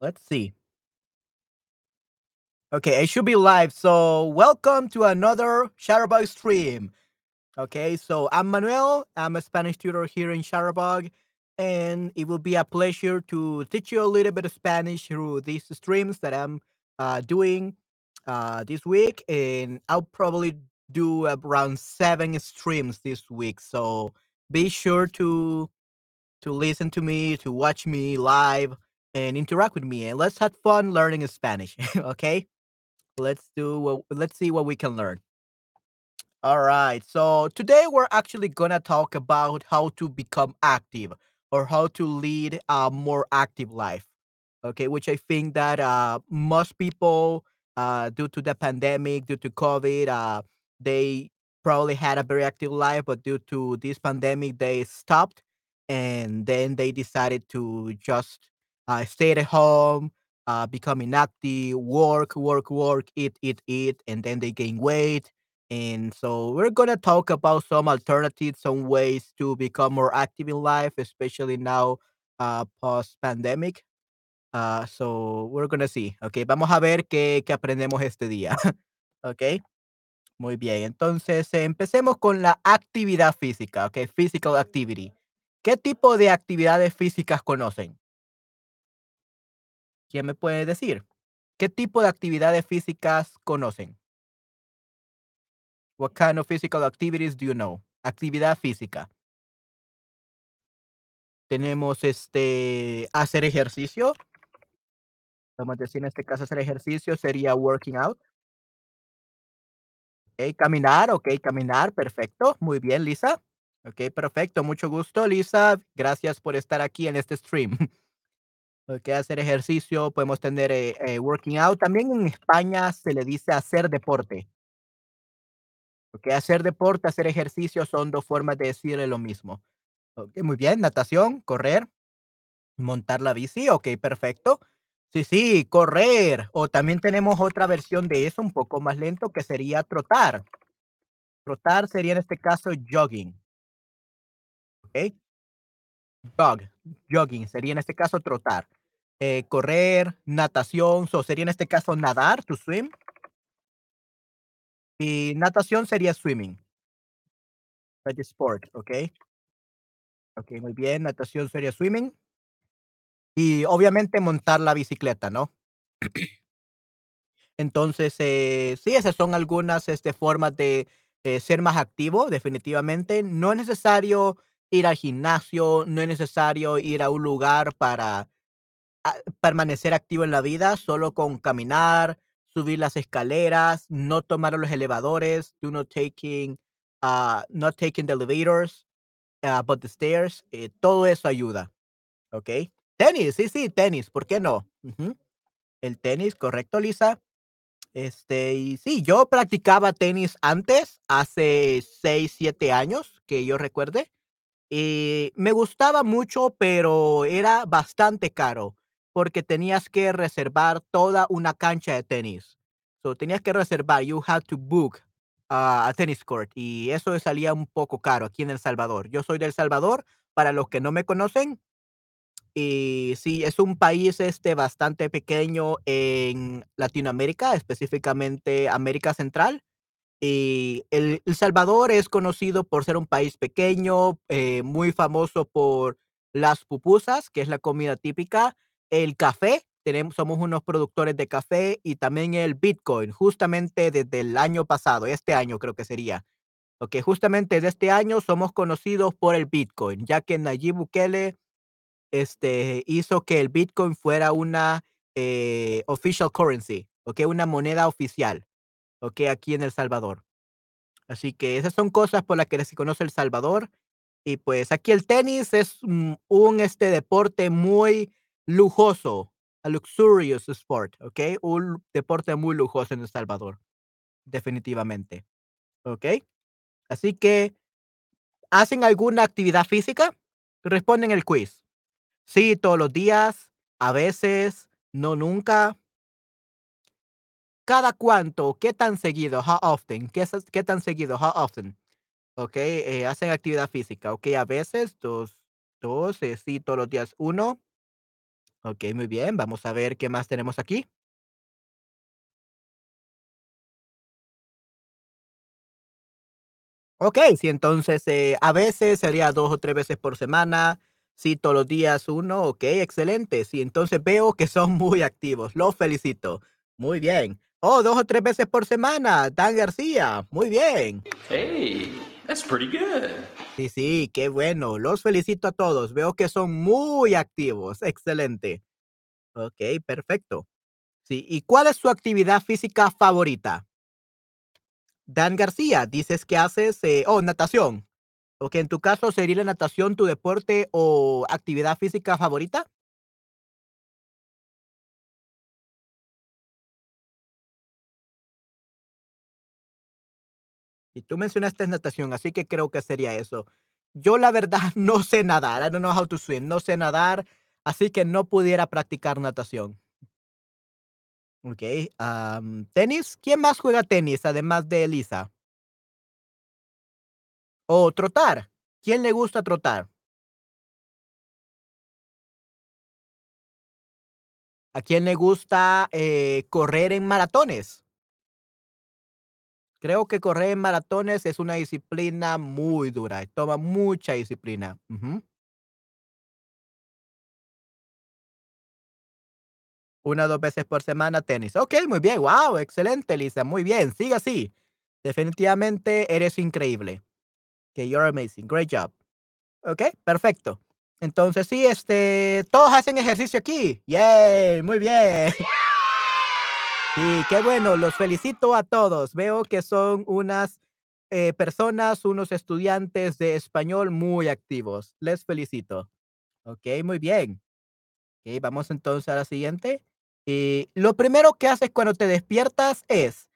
Let's see. Okay, it should be live. So, welcome to another Shutterbug stream. Okay, so I'm Manuel. I'm a Spanish tutor here in Shutterbug, and it will be a pleasure to teach you a little bit of Spanish through these streams that I'm uh, doing uh, this week. And I'll probably do around seven streams this week. So, be sure to to listen to me, to watch me live, and interact with me. And let's have fun learning Spanish. okay. Let's do what let's see what we can learn. All right. So today we're actually to talk about how to become active or how to lead a more active life. Okay, which I think that uh most people uh due to the pandemic, due to COVID, uh they probably had a very active life, but due to this pandemic they stopped and then they decided to just uh, stay at home uh, become inactive, work, work, work, eat, eat, eat, and then they gain weight. And so we're gonna talk about some alternatives, some ways to become more active in life, especially now uh, post pandemic. Uh, so we're gonna see. Okay, vamos a ver qué, qué aprendemos este día. ok, muy bien. Entonces empecemos con la actividad física. Ok, physical activity. ¿Qué tipo de actividades físicas conocen? ¿Quién me puede decir? ¿Qué tipo de actividades físicas conocen? What kind of physical activities do you know? Actividad física. Tenemos este hacer ejercicio. Vamos a decir en este caso hacer ejercicio sería working out. Ok, caminar, ok, caminar, perfecto. Muy bien, Lisa. Ok, perfecto, mucho gusto, Lisa. Gracias por estar aquí en este stream. que hacer ejercicio, podemos tener eh, eh, working out. También en España se le dice hacer deporte. Porque hacer deporte, hacer ejercicio son dos formas de decirle lo mismo. Okay, muy bien, natación, correr, montar la bici, ok, perfecto. Sí, sí, correr. O también tenemos otra versión de eso, un poco más lento, que sería trotar. Trotar sería en este caso jogging. Ok. Jog, jogging sería en este caso trotar. Eh, correr, natación, so sería en este caso nadar, to swim. Y natación sería swimming. Like sport, ¿ok? Ok, muy bien. Natación sería swimming. Y obviamente montar la bicicleta, ¿no? Entonces, eh, sí, esas son algunas este, formas de eh, ser más activo, definitivamente. No es necesario ir al gimnasio, no es necesario ir a un lugar para permanecer activo en la vida solo con caminar, subir las escaleras, no tomar los elevadores, do not taking, uh, not taking the elevators, uh, but the stairs, eh, todo eso ayuda. ¿Ok? Tenis, sí, sí, tenis, ¿por qué no? El tenis, correcto, Lisa. Este, y sí, yo practicaba tenis antes, hace 6, 7 años, que yo recuerde. Y me gustaba mucho, pero era bastante caro porque tenías que reservar toda una cancha de tenis. So, tenías que reservar, you had to book uh, a tennis court y eso salía un poco caro aquí en El Salvador. Yo soy de El Salvador, para los que no me conocen, y sí, es un país este bastante pequeño en Latinoamérica, específicamente América Central. Y El, el Salvador es conocido por ser un país pequeño, eh, muy famoso por las pupusas, que es la comida típica, el café, tenemos, somos unos productores de café y también el Bitcoin, justamente desde el año pasado, este año creo que sería. Ok, justamente de este año somos conocidos por el Bitcoin, ya que Nayib Bukele este, hizo que el Bitcoin fuera una eh, official currency, ok, una moneda oficial, ok, aquí en El Salvador. Así que esas son cosas por las que se conoce El Salvador. Y pues aquí el tenis es un, un este deporte muy lujoso, a luxurious sport, ¿ok? Un deporte muy lujoso en El Salvador, definitivamente, ¿ok? Así que, ¿hacen alguna actividad física? Responden el quiz. Sí, todos los días, a veces, no nunca. ¿Cada cuánto? ¿Qué tan seguido? How often? ¿Qué, qué tan seguido? How often? ¿Ok? Eh, hacen actividad física. ¿Ok? A veces, dos, dos, eh, sí, todos los días, uno Okey, muy bien, vamos a ver qué más tenemos aquí. Okey, sí, entonces, eh, a veces sería 2 o 3 veces por semana, sí, todos los días uno, okey, excelente. Sí, entonces veo que son muy activos, los felicito. Muy bien. Oh, 2 o 3 veces por semana, Dan García, muy bien. Hey, that's pretty good. Sí, sí, qué bueno, los felicito a todos, veo que son muy activos, excelente. Okey, perfecto. Sí, ¿y cuál es su actividad física favorita? Dan García, dices que haces, eh, oh, natación. Okey, en tu caso, ¿sería la natación tu deporte o actividad física favorita? Y tú mencionaste natación, así que creo que sería eso. Yo, la verdad, no sé nadar, I don't know how to swim, no sé nadar, así que no pudiera practicar natación. Okey, am, ¿tenis? ¿Quién más juega tenis además de Elisa? O trotar, ¿quién le gusta trotar? ¿A quién le gusta, eh, correr en maratones? Creo que correr maratones es una disciplina muy dura, toma mucha disciplina. 1 o 2 veces por semana, tenis. Okey, muy bien, guau, excelente, Elisa, muy bien, sigue así. Definitivamente eres increíble. Que you're amazing, great job. Okey, perfecto. Entonces sí, este, todos hacen ejercicio aquí. Yay, muy bien. Sí, qué bueno, los felicito a todos. Veo que son unas, eh, personas, unos estudiantes de español muy activos. Les felicito. Okey, muy bien. Vamos entonces a la siguiente. Eh, lo primero que haces cuando te despiertas es,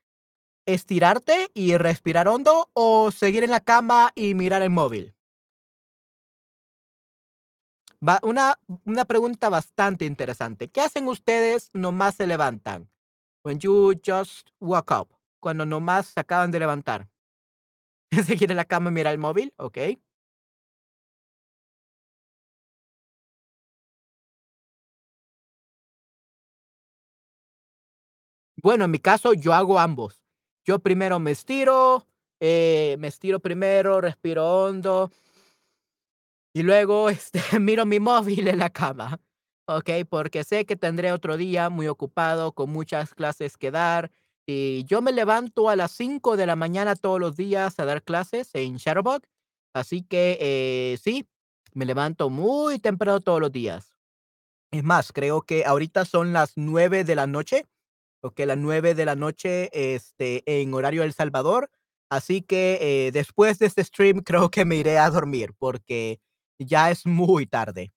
¿estirarte y respirar hondo o seguir en la cama y mirar el móvil? Va, una una pregunta bastante interesante, ¿qué hacen ustedes nomás se levantan? When you just woke up, cuando nomás se acaban de levantar. ¿Seguir en la cama y mirar el móvil? Okey. Bueno, en mi caso, yo hago ambos. Yo primero me estiro, eh, me estiro primero, respiro hondo y luego, este, miro mi móvil en la cama, ¿okey? Porque sé que tendré otro día muy ocupado, con muchas clases que dar, y yo me levanto a las 5 de la mañana todos los días a dar clases en Shutterbug, así que, eh, sí, me levanto muy temprano todos los días. Es más, creo que ahorita son las 9 de la noche, okey, las 9 de la noche, este, en horario El Salvador, así que, eh, después de este stream, creo que me iré a dormir, porque ya es muy tarde.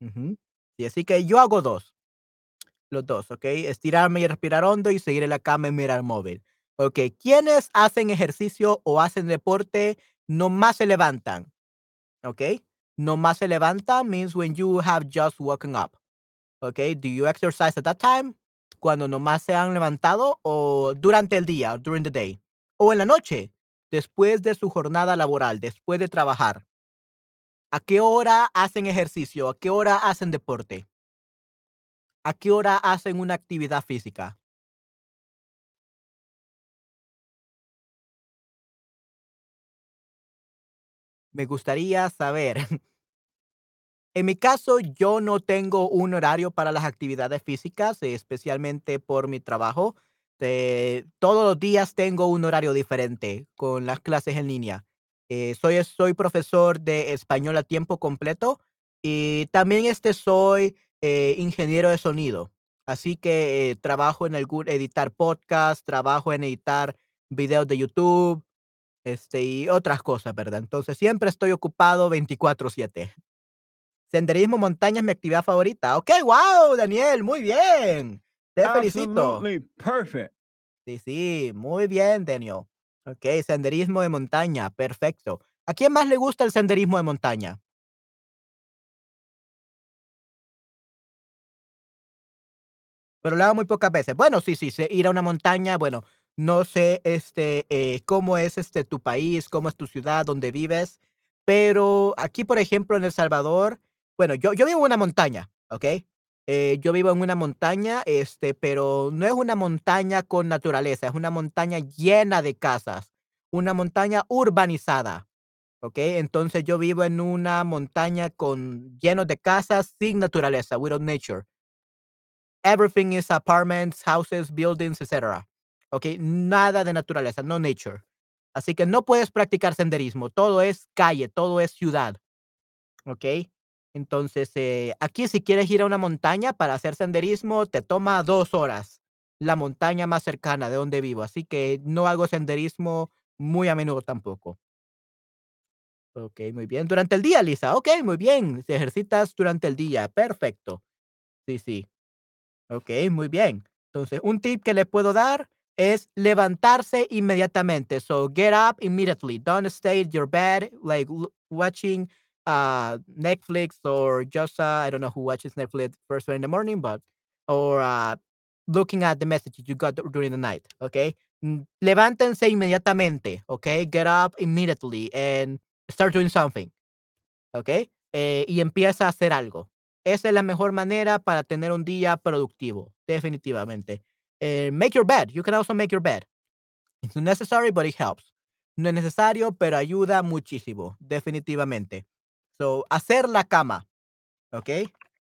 Ujú. Y así que yo hago 2. Los 2, ¿okey? Estirarme y respirar hondo y seguir en la cama y mirar el móvil. Okey, ¿quiénes hacen ejercicio o hacen deporte nomás se levantan? Okey, nomás se levantan means when you have just woken up. Okey, do you exercise at that time? Cuando nomás se han levantado o durante el día, during the day, o en la noche, después de su jornada laboral, después de trabajar. ¿A qué hora hacen ejercicio? ¿A qué hora hacen deporte? ¿A qué hora hacen una actividad física? Me gustaría saber. En mi caso, yo no tengo un horario para las actividades físicas, especialmente por mi trabajo. Eh, todos los días tengo un horario diferente con las clases en línea. Eh, soy soy profesor de español a tiempo completo y también, este, soy, eh, ingeniero de sonido. Así que, eh, trabajo en algún editar podcast, trabajo en editar videos de YouTube, este, y otras cosas, ¿verdad? Entonces, siempre estoy ocupado 24/7. Senderismo, montaña es mi actividad favorita. Okey, guau, Daniel, muy bien. Te felicito. Absolutely perfect. Sí, sí, muy bien, Daniel. Okey, senderismo de montaña, perfecto. ¿A quién más le gusta el senderismo de montaña? Pero lo hago muy pocas veces. Bueno, sí, sí, ir a una montaña, bueno, no sé, este, eh, cómo es, este, tu país, cómo es tu ciudad donde vives, pero aquí, por ejemplo, en El Salvador, bueno, yo yo vivo en una montaña, ¿okey? Eh, yo vivo en una montaña, este, pero no es una montaña con naturaleza, es una montaña llena de casas, una montaña urbanizada, ¿ok? Entonces yo vivo en una montaña con lleno de casas sin naturaleza, without nature. Everything is apartments, houses, buildings, etcétera. ¿Ok? Nada de naturaleza, no nature. Así que no puedes practicar senderismo. Todo es calle, todo es ciudad. ¿Ok? Entonces, eh, aquí si quieres ir a una montaña para hacer senderismo, te toma dos horas. La montaña más cercana de donde vivo. Así que no hago senderismo muy a menudo tampoco. Ok, muy bien. Durante el día, Lisa. Ok, muy bien. Te ejercitas durante el día. Perfecto. Sí, sí. Ok, muy bien. Entonces, un tip que le puedo dar es levantarse inmediatamente. So, get up immediately. Don't stay in your bed, like watching uh, Netflix or just, uh, I don't know who watches Netflix first thing in the morning, but, or uh, looking at the messages you got during the night. Okay. Levántense inmediatamente. Okay. Get up immediately and start doing something. Okay. Eh, y empieza a hacer algo. Esa es la mejor manera para tener un día productivo, definitivamente. Eh, make your bed. You can also make your bed. It's necessary, but it helps. No es necesario, pero ayuda muchísimo, definitivamente. So, hacer la cama. ¿Ok?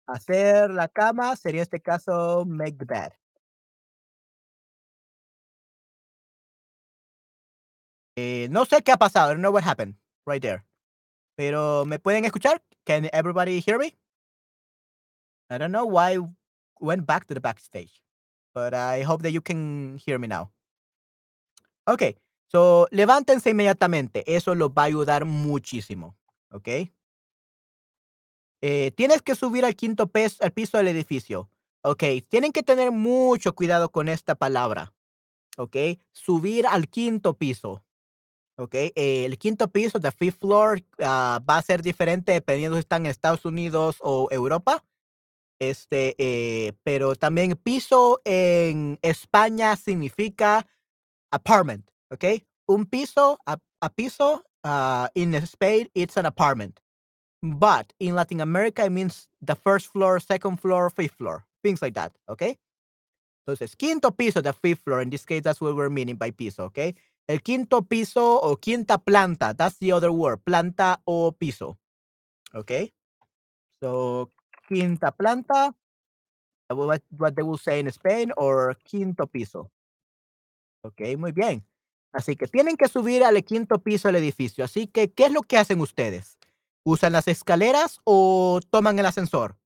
Hacer la cama sería este caso, make the bed. Eh, no sé qué ha pasado. I don't know what happened right there. Pero, ¿me pueden escuchar? Can everybody hear me? I don't know why I went back to the backstage, but I hope that you can hear me now. Ok, so levántense inmediatamente. Eso los va a ayudar muchísimo. Ok. Eh, tienes que subir al quinto al piso del edificio. Ok, tienen que tener mucho cuidado con esta palabra. Ok, subir al quinto piso. Ok, el quinto piso, the fifth floor, uh, va a ser diferente dependiendo si están en Estados Unidos o Europa. Este, eh, pero también piso en España significa apartment, ¿ok? Un piso, a, a piso, uh, in Spain, it's an apartment. But in Latin America, it means the first floor, second floor, fifth floor, things like that, ¿ok? Entonces, quinto piso, the fifth floor, in this case, that's what we're meaning by piso, ¿ok? El quinto piso o quinta planta, that's the other word, planta o piso, ¿ok? So, quinta planta, what, what they will say in Spain, or quinto piso. Ok, muy bien. Así que tienen que subir al quinto piso del edificio. Así que, ¿qué es lo que hacen ustedes? ¿Usan las escaleras o toman el ascensor?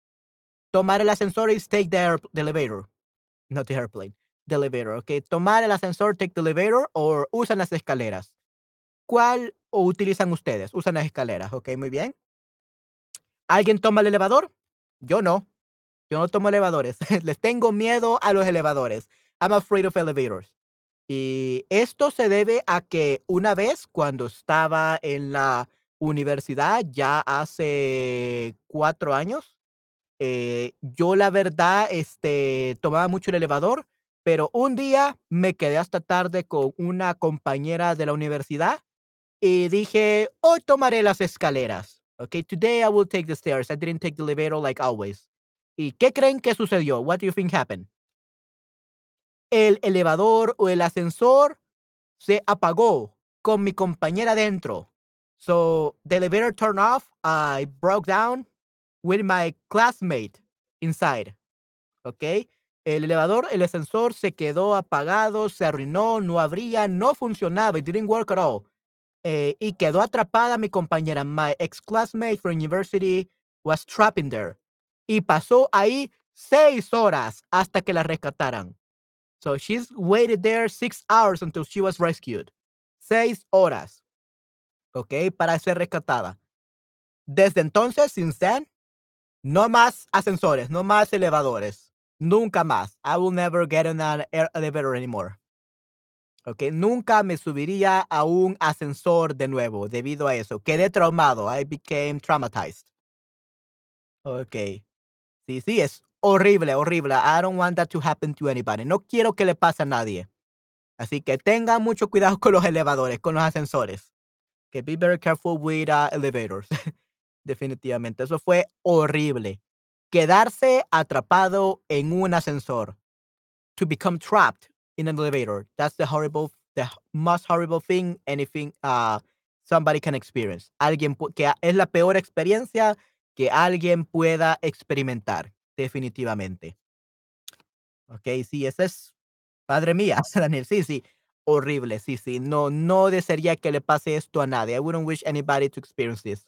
Tomar el ascensor is take the, elevator, not the airplane, the elevator. Ok, tomar el ascensor, take the elevator, o usan las escaleras. ¿Cuál o utilizan ustedes? Usan las escaleras. Ok, muy bien. ¿Alguien toma el elevador? Yo no. Yo no tomo elevadores. Les tengo miedo a los elevadores. I'm afraid of elevators. Y esto se debe a que una vez cuando estaba en la universidad, ya hace cuatro años, eh, yo la verdad, este, tomaba mucho el elevador, pero un día me quedé hasta tarde con una compañera de la universidad y dije, hoy tomaré las escaleras. Okay, today I will take the stairs. I didn't take the elevator like always. ¿Y qué creen que sucedió? What do you think happened? El elevador o el ascensor se apagó con mi compañera dentro. So the elevator turned off. I broke down with my classmate inside. Okay. El elevador, el ascensor se quedó apagado, se arruinó, no abría, no funcionaba. It didn't work at all. Eh, y quedó atrapada mi compañera. My ex classmate from university was trapped in there. Y pasó ahí seis horas hasta que la rescataran. So she's waited there six hours until she was rescued. Seis horas. Ok, para ser rescatada. Desde entonces, since then, no más ascensores, no más elevadores. Nunca más. I will never get in an elevator anymore. Ok, nunca me subiría a un ascensor de nuevo debido a eso. Quedé traumado. I became traumatized. Ok. Sí, sí, es horrible, horrible. I don't want that to happen to anybody. No quiero que le pase a nadie. Así que tengan mucho cuidado con los elevadores, con los ascensores. Que be very careful with uh, elevators. Definitivamente. Eso fue horrible. quedarse atrapado en un ascensor. To become trapped in an elevator. That's the horrible, the most horrible thing anything uh, somebody can experience. Alguien que es la peor experiencia que alguien pueda experimentar, definitivamente. Ok, sí, ese es, padre mía, Daniel, sí, sí, horrible, sí, sí, no, no desearía que le pase esto a nadie. I wouldn't wish anybody to experience this.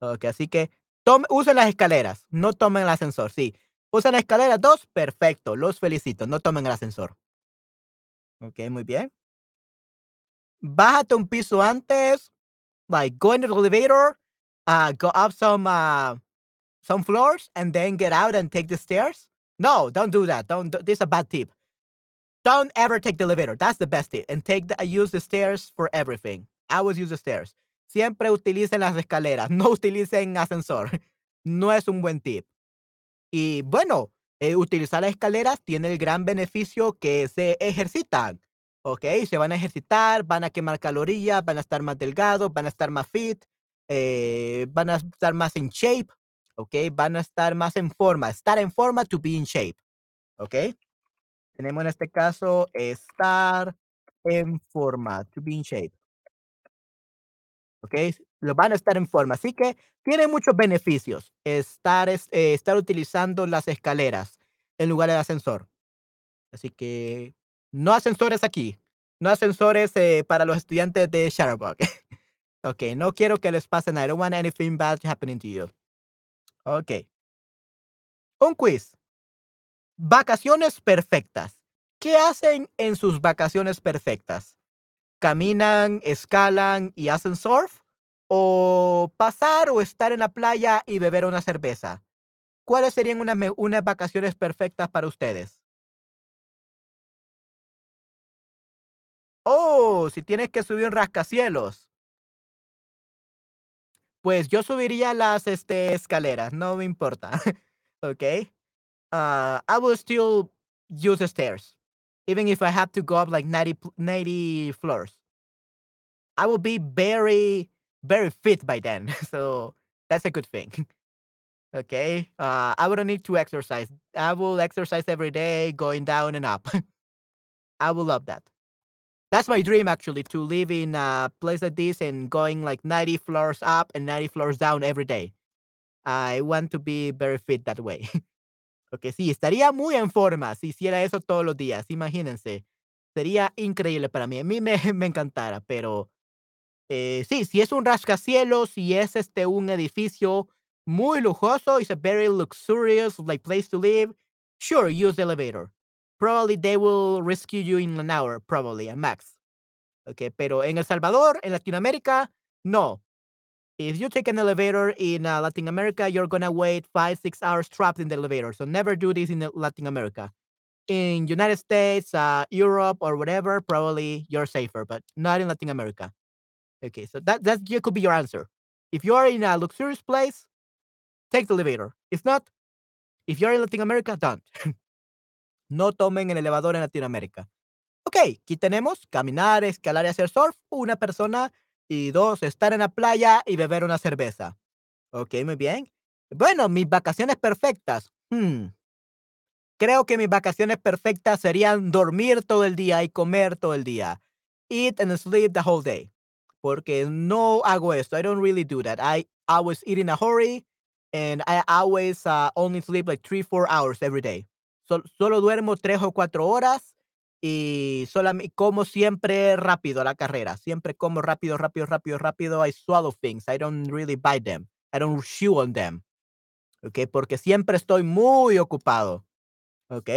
Ok, así que tome, usen las escaleras, no tomen el ascensor, sí. Usen la escalera dos, perfecto, los felicito, no tomen el ascensor. Ok, muy bien. Bájate un piso antes, like go in the elevator, uh, go up some uh, some floors, and then get out and take the stairs. No, don't do that. Don't. This is a bad tip. Don't ever take the elevator. That's the best tip. And take the, use the stairs for everything. I always use the stairs. Siempre utilicen las escaleras. No utilicen ascensor. No es un buen tip. Y bueno, eh, utilizar las escaleras tiene el gran beneficio que se ejercitan. ¿Ok? Se van a ejercitar, van a quemar calorías, van a estar más delgados, van a estar más fit, eh, van a estar más en shape. ¿Ok? Van a estar más en forma. Estar en forma to be in shape. ¿Ok? Tenemos en este caso estar en forma, to be in shape. ¿Ok? Lo van a estar en forma. Así que tiene muchos beneficios estar, eh, estar utilizando las escaleras en lugar del ascensor. Así que no ascensores aquí. No ascensores eh, para los estudiantes de Shutterbug. ok, no quiero que les pase nada. I don't want anything bad happening to you. Ok. Un quiz. Vacaciones perfectas. ¿Qué hacen en sus vacaciones perfectas? ¿Caminan, escalan y hacen surf? ¿O pasar o estar en la playa y beber una cerveza? ¿Cuáles serían unas, vacaciones perfectas para ustedes? Oh, si tienes que subir un rascacielos. Pues yo subiría las este, escaleras, no me importa. ¿Ok? Uh, I will still use the stairs, even if I have to go up like 90, 90 floors. I will be very, very fit by then. So that's a good thing. okay. Uh, I wouldn't need to exercise. I will exercise every day, going down and up. I will love that. That's my dream, actually, to live in a place like this and going like 90 floors up and 90 floors down every day. I want to be very fit that way. Porque sí, estaría muy en forma si hiciera eso todos los días, imagínense. Sería increíble para mí. A mí me, encantara, pero eh, sí, si es un rascacielos, si es este un edificio muy lujoso, it's a very luxurious like place to live, sure, use elevator. Probably they will rescue you in an hour, probably, a max. Okay, pero en El Salvador, en Latinoamérica, no. If you take an elevator in uh, Latin America, you're gonna wait five, six hours trapped in the elevator. So never do this in Latin America. In United States, uh, Europe, or whatever, probably you're safer, but not in Latin America. Okay, so that that could be your answer. If you're in a luxurious place, take the elevator. If not, if you're in Latin America, don't. no tomen el elevador en Latinoamérica. Ok, aquí tenemos caminar, escalar y hacer surf. Una persona y dos, estar en la playa y beber una cerveza. Ok, muy bien. Bueno, mis vacaciones perfectas. Hmm. Creo que mis vacaciones perfectas serían dormir todo el día y comer todo el día. Eat and sleep the whole day. Porque no hago esto. I don't really do that. I always eat in a hurry and I always uh, only sleep like three, four hours every day. solo duermo tres o cuatro horas y solamente como siempre rápido la carrera. Siempre como rápido, rápido, rápido, rápido. I swallow things. I don't really bite them. I don't chew on them. ¿Ok? Porque siempre estoy muy ocupado. ¿Ok?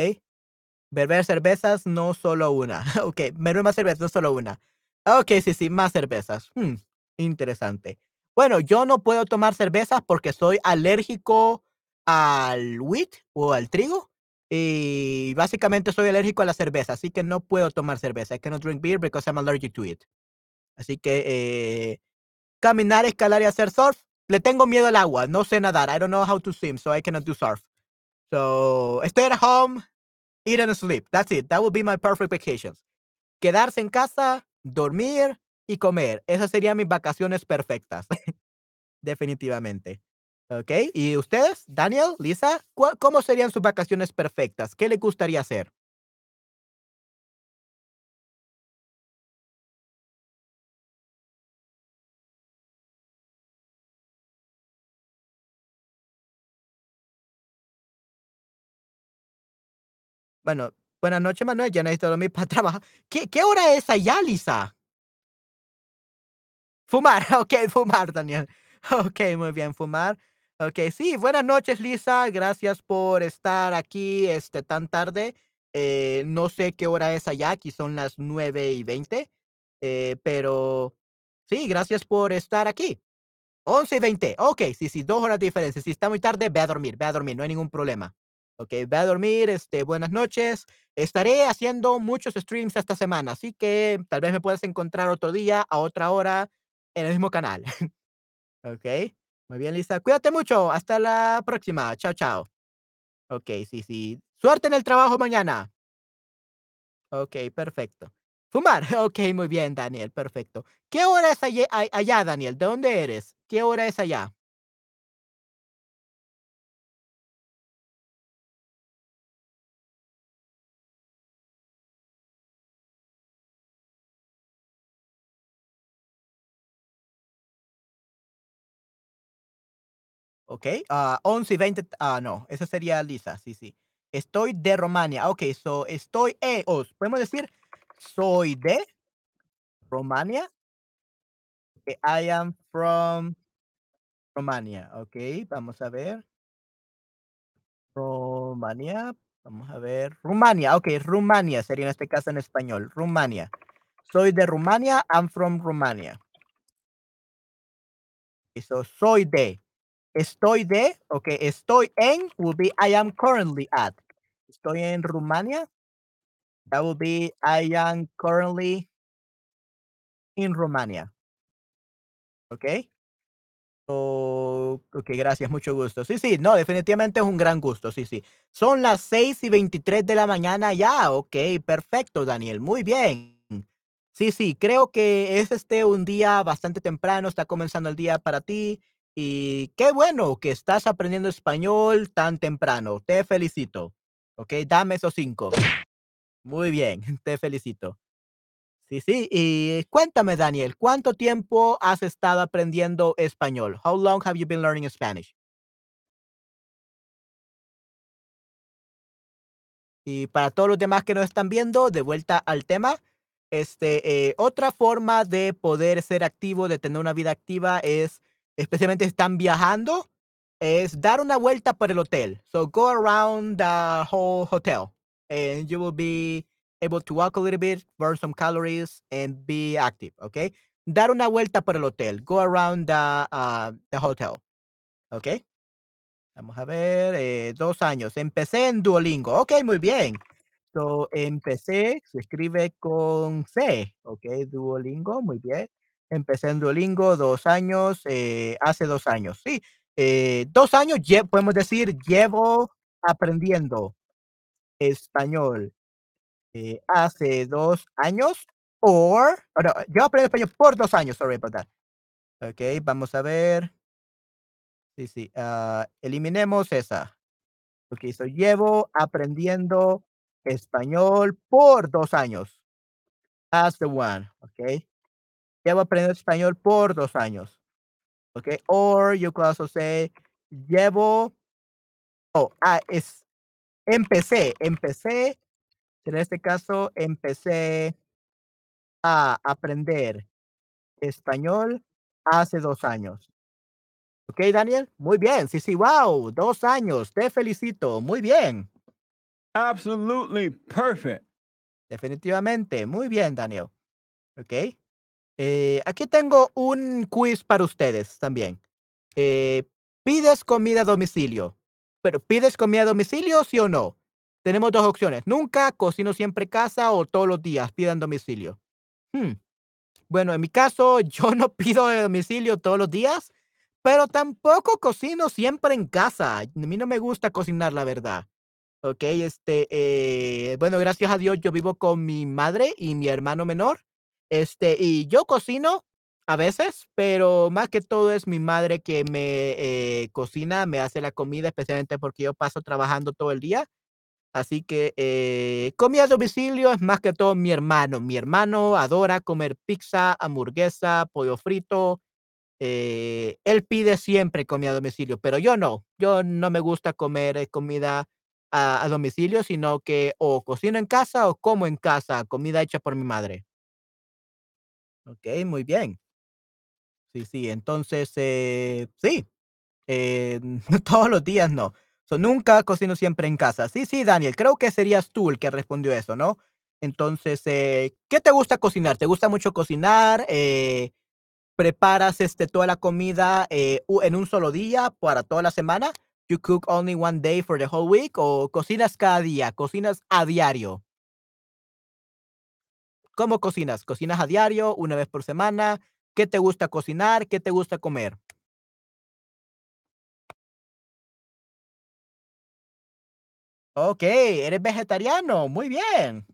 Beber cervezas, no solo una. Ok, beber más cervezas, no solo una. Ok, sí, sí, más cervezas. Hmm, interesante. Bueno, yo no puedo tomar cervezas porque soy alérgico al wheat o al trigo. Y básicamente soy alérgico a la cerveza, así que no puedo tomar cerveza. I cannot drink beer because I'm allergic to it. Así que eh, caminar, escalar y hacer surf. Le tengo miedo al agua. No sé nadar. I don't know how to swim, so I cannot do surf. So stay at home, eat and sleep. That's it. That would be my perfect vacations. Quedarse en casa, dormir y comer. Esas serían mis vacaciones perfectas. Definitivamente. Okey, ¿y ustedes? Daniel, Lisa, ¿cuál cómo serían sus vacaciones perfectas? ¿Qué le gustaría hacer? Bueno, buenas noches, Manuel, ya necesito dormir para trabajar. ¿Qué qué hora es allá, Lisa? Fumar, okey, fumar, Daniel. Okey, muy bien, fumar. Okey, sí, buenas noches, Lisa, gracias por estar aquí, este, tan tarde. Eh, no sé qué hora es allá, aquí son las 9:20, eh, pero sí, gracias por estar aquí. 11:20, okey, sí, sí, 2 horas de diferencia. Si está muy tarde, ve a dormir, ve a dormir, no hay ningún problema. Okey, ve a dormir, este, buenas noches. Estaré haciendo muchos streams esta semana, así que tal vez me puedas encontrar otro día, a otra hora, en el mismo canal. Okey, muy bien, Lisa. Cuídate mucho, hasta la próxima. Chao, chao. Okey, sí, sí. Suerte en el trabajo mañana. Okey, perfecto. Fumar, okey, muy bien, Daniel, perfecto. ¿Qué hora es allá, Daniel? ¿De dónde eres? ¿Qué hora es allá? Okey, ah, 11:20, ah, no, esa sería Lisa, sí, sí. Estoy de Rumania. Okey, so estoy, eh, os podemos decir, soy de Rumania. Eh, I am from Romania. Okey, vamos a ver. Rumania, vamos a ver. Rumania, okey, Rumania sería en este caso en español, Rumania. Soy de Rumania, I'm from Rumania. Y so, soy de. Estoy de, okey, estoy en will be I am currently at. Estoy en Rumania. That will be I am currently in Romania. Okey. Oh, okey, gracias, mucho gusto. Sí, sí, no, definitivamente es un gran gusto, sí, sí. Son las 6:23 de la mañana ya, okey, perfecto, Daniel, muy bien. Sí, sí, creo que es, este, un día bastante temprano, está comenzando el día para ti, y qué bueno que estás aprendiendo español tan temprano, te felicito. Okey, dame esos 5. Muy bien, te felicito. Sí, sí, y cuéntame, Daniel, ¿cuánto tiempo has estado aprendiendo español? How long have you been learning Spanish? Y para todos los demás que nos están viendo, de vuelta al tema, este, eh, otra forma de poder ser activo, de tener una vida activa es, especialmente están viajando, es dar una vuelta por el hotel. So go around the whole hotel and you will be able to walk a little bit, burn some calories and be active, ¿okey? Dar una vuelta por el hotel. Go around the, ah, the hotel, ¿okey? Vamos a ver, eh, 2 años. Empecé en Duolingo. Okey, muy bien. So, empecé, se escribe con C, okey, Duolingo, muy bien. Empecé en Duolingo 2 años, eh, hace 2 años, sí, eh, 2 años podemos decir, llevo aprendiendo español, eh, hace 2 años, oh, no, llevo aprendiendo español por 2 años, sorry about that. Okey, vamos a ver. Sí, sí, ah, eliminemos esa. Okey, so llevo aprendiendo español por 2 años. That's the one, Llevo aprendiendo español por 2 años. Okey, or you could also say llevo oh, ah, es empecé, empecé, en este caso, empecé a aprender español hace 2 años. Okey, Daniel, muy bien. Sí, sí, guau, 2 años, te felicito, muy bien. Absolutely perfect. Definitivamente, muy bien, Daniel. Okey. Eh, aquí tengo un quiz para ustedes también. Eh, ¿pides comida a domicilio? Pero, ¿pides comida a domicilio, sí o no? Tenemos 2 opciones, nunca, cocino siempre casa o todos los días pido en domicilio. Mm. Bueno, en mi caso, yo no pido de domicilio todos los días, pero tampoco cocino siempre en casa. A mí no me gusta cocinar, la verdad. Okey, este, eh, bueno, gracias a Dios, yo vivo con mi madre y mi hermano menor, este, y yo cocino A veces, pero más que todo es mi madre que me eh, cocina, me hace la comida, especialmente porque yo paso trabajando todo el día. Así que eh, comida a domicilio es más que todo mi hermano. Mi hermano adora comer pizza, hamburguesa, pollo frito. eh, él pide siempre comida a domicilio, pero yo no. Yo no me gusta comer eh, comida a, a domicilio, sino que o cocino en casa o como en casa, comida hecha por mi madre. Ok, muy bien. Sí, sí, entonces, eh, sí, eh, todos los días no. So, nunca cocino siempre en casa. Sí, sí, Daniel, creo que serías tú el que respondió eso, ¿no? Entonces, eh, ¿qué te gusta cocinar? ¿Te gusta mucho cocinar? Eh, ¿preparas este, toda la comida en un solo día para toda la semana? You cook only one day for the whole week o cocinas cada día? ¿Cocinas a diario? ¿Cómo cocinas? ¿Cocinas a diario, una vez por semana? ¿Qué te gusta cocinar? ¿Qué te gusta comer? Ok, eres vegetariano, muy bien.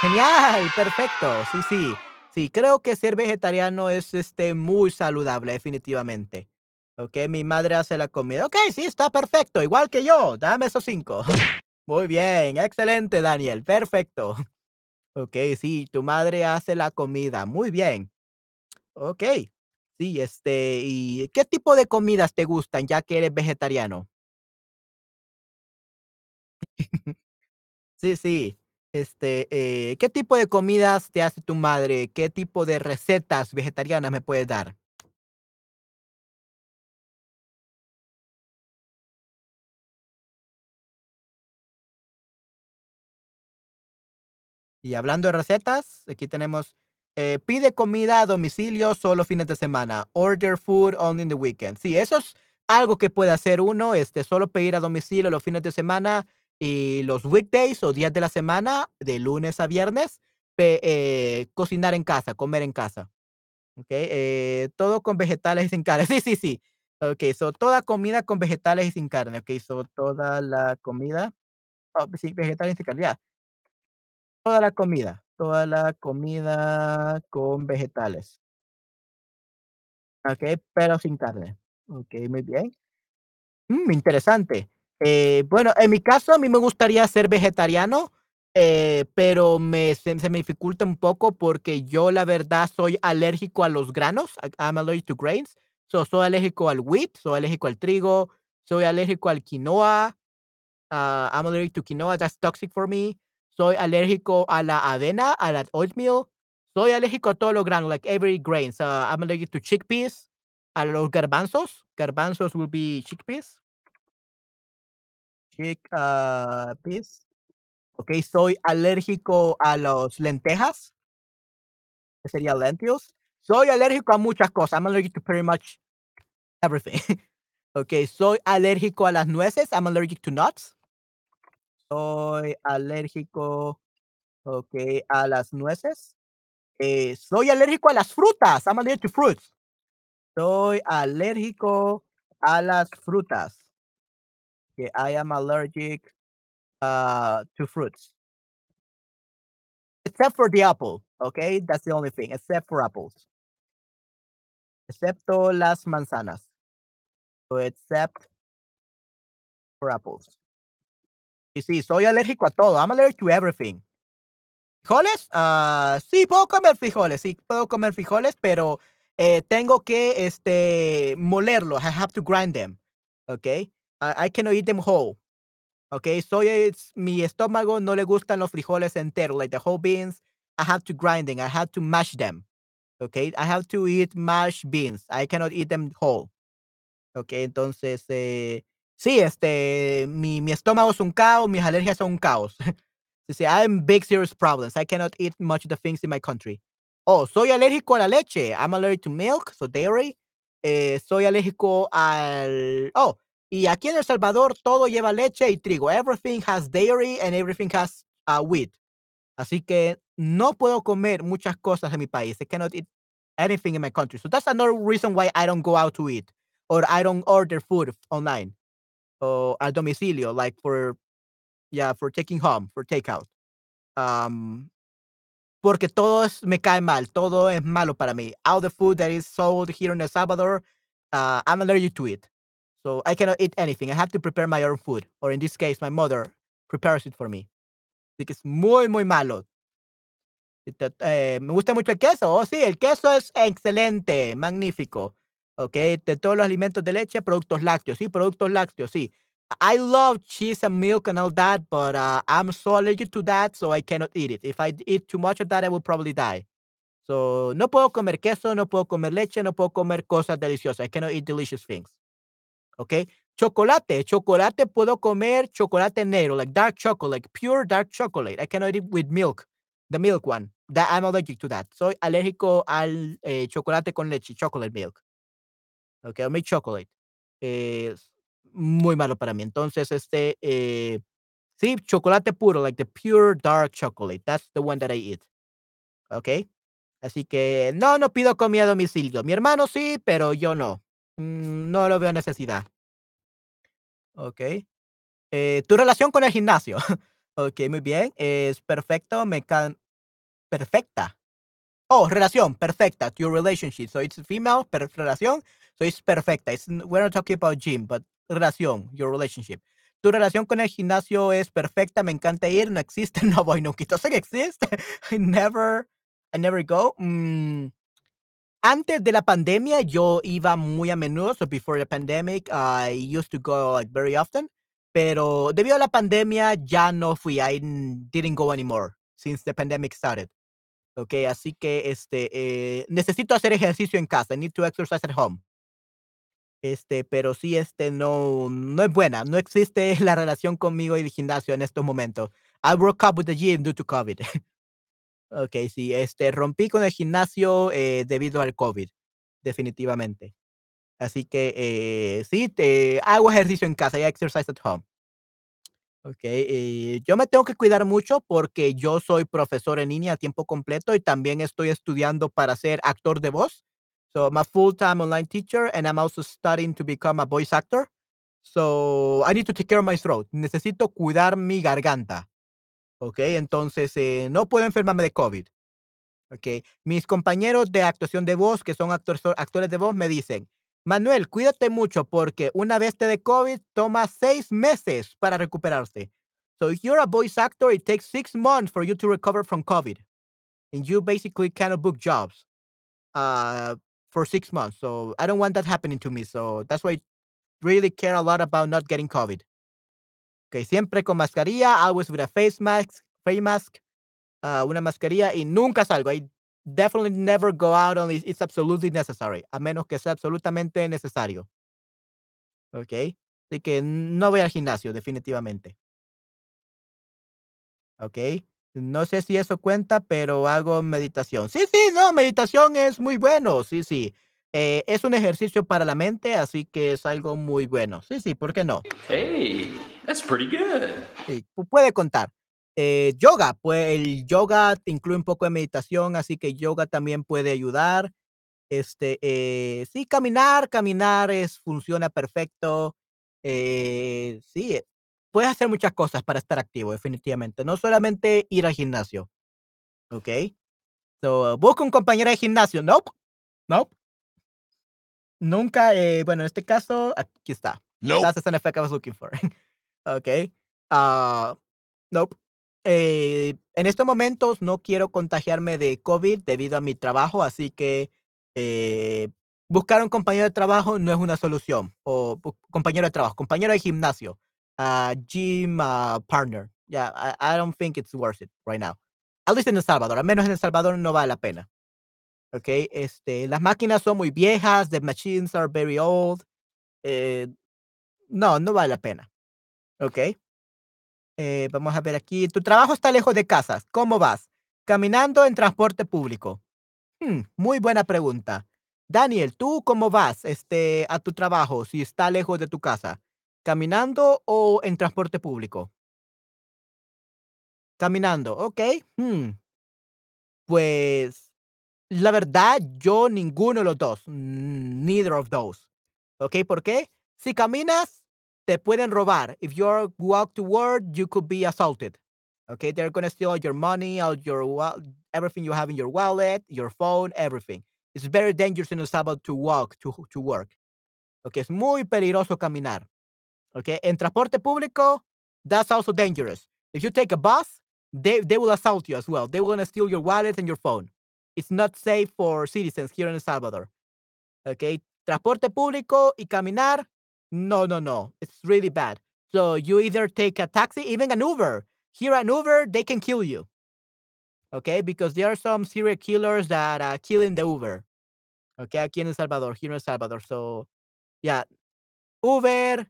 Genial, perfecto. Sí, sí. Sí, creo que ser vegetariano es este muy saludable, definitivamente. Ok, mi madre hace la comida. Ok, sí, está perfecto, igual que yo. Dame esos cinco. Muy bien, excelente, Daniel. Perfecto. Ok, sí, tu madre hace la comida. Muy bien. Ok. Sí, este, ¿y qué tipo de comidas te gustan ya que eres vegetariano? Sí, sí. Este, eh, ¿qué tipo de comidas te hace tu madre? ¿Qué tipo de recetas vegetarianas me puedes dar? Y hablando de recetas, aquí tenemos, eh, pide comida a domicilio solo fines de semana. Order food only in the weekend. Sí, eso es algo que puede hacer uno, este, solo pedir a domicilio los fines de semana y los weekdays o días de la semana, de lunes a viernes, pe- eh, cocinar en casa, comer en casa. ¿ok? Eh, todo con vegetales y sin carne. Sí, sí, sí. Ok, so toda comida con vegetales y sin carne. Ok, so toda la comida, oh, sí, vegetales y sin carne. ya. Toda la comida, toda la comida con vegetales, ¿okey? Pero sin carne. Okey, muy bien. Mm, interesante. Eh, bueno, en mi caso, a mí me gustaría ser vegetariano, eh, pero me se me dificulta un poco porque yo, la verdad, soy alérgico a los granos, I'm allergic to grains. So, soy alérgico al wheat, soy alérgico al trigo, soy alérgico al quinoa, Ah, I'm allergic to quinoa, that's toxic for me. Soy alérgico a la avena, a la oatmeal. Soy alérgico a todos los granos, like every grain. So I'm allergic to chickpeas, a los garbanzos. Garbanzos will be chickpeas. Chick, ah, peas. Okay, soy alérgico a los lentejas, que sería lentils. Soy alérgico a muchas cosas. I'm allergic to pretty much everything. Soy alérgico a las nueces. I'm allergic to nuts. Soy alérgico Okey, a las nueces. Eh, soy alérgico a las frutas. I'm allergic to fruits. Soy alérgico a las frutas. Que I am allergic, uh, to fruits. Except for the apple, okey? That's the only thing, except for apples. Excepto las manzanas. So except for apples. Y sí, soy alérgico a todo. I'm allergic to everything. ¿Frijoles? Ah, sí, puedo comer frijoles, sí, puedo comer frijoles, pero, eh, tengo que, este, molerlos. I have to grind them, ¿okey? I cannot eat them whole, ¿okey? Soy es mi estómago no le gustan los frijoles enteros, like the whole beans. I have to grind them, I have to mash them, ¿okey? I have to eat mashed beans. I cannot eat them whole, ¿okey? Entonces, eh, sí, este, mi mi estómago es un caos, mis alergias son un caos. Sí, I'm big serious problems. I cannot eat much of the things in my country. Oh, soy alérgico a la leche. I'm allergic to milk, so dairy. Eh, soy alérgico al. Oh, y aquí en El Salvador todo lleva leche y trigo. Everything has dairy and everything has uh, wheat. Así que no puedo comer muchas cosas en mi país. I cannot eat anything in my country. So that's another reason why I don't go out to eat or I don't order food online or al domicilio, like for, yeah, for taking home, for takeout. Um, porque todo es, me cae mal, todo es malo para mí. All the food that is sold here in El Salvador, uh, I'm allergic to it. So I cannot eat anything. I have to prepare my own food. Or in this case, my mother prepares it for me. Es muy, muy malo. Eh, me gusta mucho el queso. Oh, sí, el queso es excelente, magnífico. Ok, de todos los alimentos de leche, productos lácteos. Sí, productos lácteos, sí. I love cheese and milk and all that, but uh, I'm so allergic to that, so I cannot eat it. If I eat too much of that, I will probably die. So, no puedo comer queso, no puedo comer leche, no puedo comer cosas deliciosas. I cannot eat delicious things. Okay? Chocolate, chocolate puedo comer chocolate negro, like dark chocolate, like pure dark chocolate. I cannot eat with milk, the milk one. That I'm allergic to that. Soy alérgico al eh, chocolate con leche, chocolate milk. Okay, milk chocolate. Es muy malo para mí. Entonces, este, eh, sí, chocolate puro, like the pure dark chocolate. That's the one that I eat. Okay. Así que no, no pido comida a domicilio. Mi hermano sí, pero yo no. Mm, no lo veo necesidad. Ok. Eh, tu relación con el gimnasio. ok, muy bien. Es perfecto. Me can... Perfecta. Oh, relación, perfecta. Your relationship. So it's female, per relación. So it's perfecta. It's, we're not talking about gym, but relación, your relationship. Tu relación con el gimnasio es perfecta. Me encanta ir. No existe. No voy nunca. Sé que existe. I never, I never go. Mm, antes de la pandemia yo iba muy a menudo, so before the pandemic I used to go like very often, pero debido a la pandemia ya no fui, I didn't go anymore since the pandemic started. Okay, así que este eh, necesito hacer ejercicio en casa, I need to exercise at home. Este, pero sí este no no es buena, no existe la relación conmigo y el gimnasio en estos momentos. I broke up with the gym due to COVID. Ok, sí, este, rompí con el gimnasio eh, debido al COVID, definitivamente. Así que eh, sí, te, hago ejercicio en casa, ya exercise at home. Ok, eh, yo me tengo que cuidar mucho porque yo soy profesor en línea a tiempo completo y también estoy estudiando para ser actor de voz. So I'm a full-time online teacher and I'm also studying to become a voice actor. So I need to take care of my throat. Necesito cuidar mi garganta. ¿ok? Entonces, eh, no puedo enfermarme de COVID, ¿ok? Mis compañeros de actuación de voz, que son actores, actores de voz, me dicen, Manuel, cuídate mucho porque una vez te de COVID, toma seis meses para recuperarse. So if you're a voice actor, it takes six months for you to recover from COVID. And you basically cannot book jobs uh, for six months. So I don't want that happening to me. So that's why I really care a lot about not getting COVID. Okay, siempre con mascarilla, always with a face mask, face mask, uh, una mascarilla y nunca salgo. I definitely never go out unless it's absolutely necessary, a menos que sea absolutamente necesario. Ok, así que no voy al gimnasio, definitivamente. Ok, no sé si eso cuenta, pero hago meditación. Sí, sí, no, meditación es muy bueno, sí, sí. Eh, es un ejercicio para la mente, así que es algo muy bueno. Sí, sí, ¿por qué no? Hey, that's pretty good. Sí, puede contar. Eh, yoga, pues el yoga incluye un poco de meditación, así que yoga también puede ayudar. Este, eh, sí, caminar, caminar es, funciona perfecto. sí, puedes hacer muchas cosas para estar activo, definitivamente. No solamente ir al gimnasio. ¿Ok? So, busca un compañero de gimnasio. Nope. Nope. Nunca, eh, bueno, en este caso, aquí está. No. That's the effect I was looking for. ok. Uh, nope. Eh, en estos momentos no quiero contagiarme de COVID debido a mi trabajo, así que eh, buscar un compañero de trabajo no es una solución. O compañero de trabajo, compañero de gimnasio, uh, gym uh, partner. Yeah, I, I don't think it's worth it right now. At least en El Salvador. Al menos en El Salvador no vale la pena. ¿ok? Este, las máquinas son muy viejas, the machines are very old. Eh, no, no vale la pena. ¿Ok? Eh, vamos a ver aquí. Tu trabajo está lejos de casas. ¿Cómo vas? Caminando en transporte público. Hmm, muy buena pregunta. Daniel, ¿tú cómo vas este, a tu trabajo si está lejos de tu casa? ¿Caminando o en transporte público? Caminando, ok. Hmm. Pues la verdad, yo ninguno de los dos. Neither of those. ¿Ok? ¿Por qué? Si caminas, te pueden robar. If you walk to work, you could be assaulted. Okay, they're to steal your money, all your everything you have in your wallet, your phone, everything. It's very dangerous in El Salvador to walk to, to work. Okay, es muy peligroso caminar. Okay, en transporte público, that's also dangerous. If you take a bus, they, they will assault you as well. They will going to steal your wallet and your phone. It's not safe for citizens here in El Salvador. Okay, transporte público y caminar, no, no, no. It's really bad. So you either take a taxi, even an Uber. Here an Uber, they can kill you. Okay, because there are some serial killers that are killing the Uber. Okay, aquí en El Salvador, here in El Salvador. So, yeah, Uber,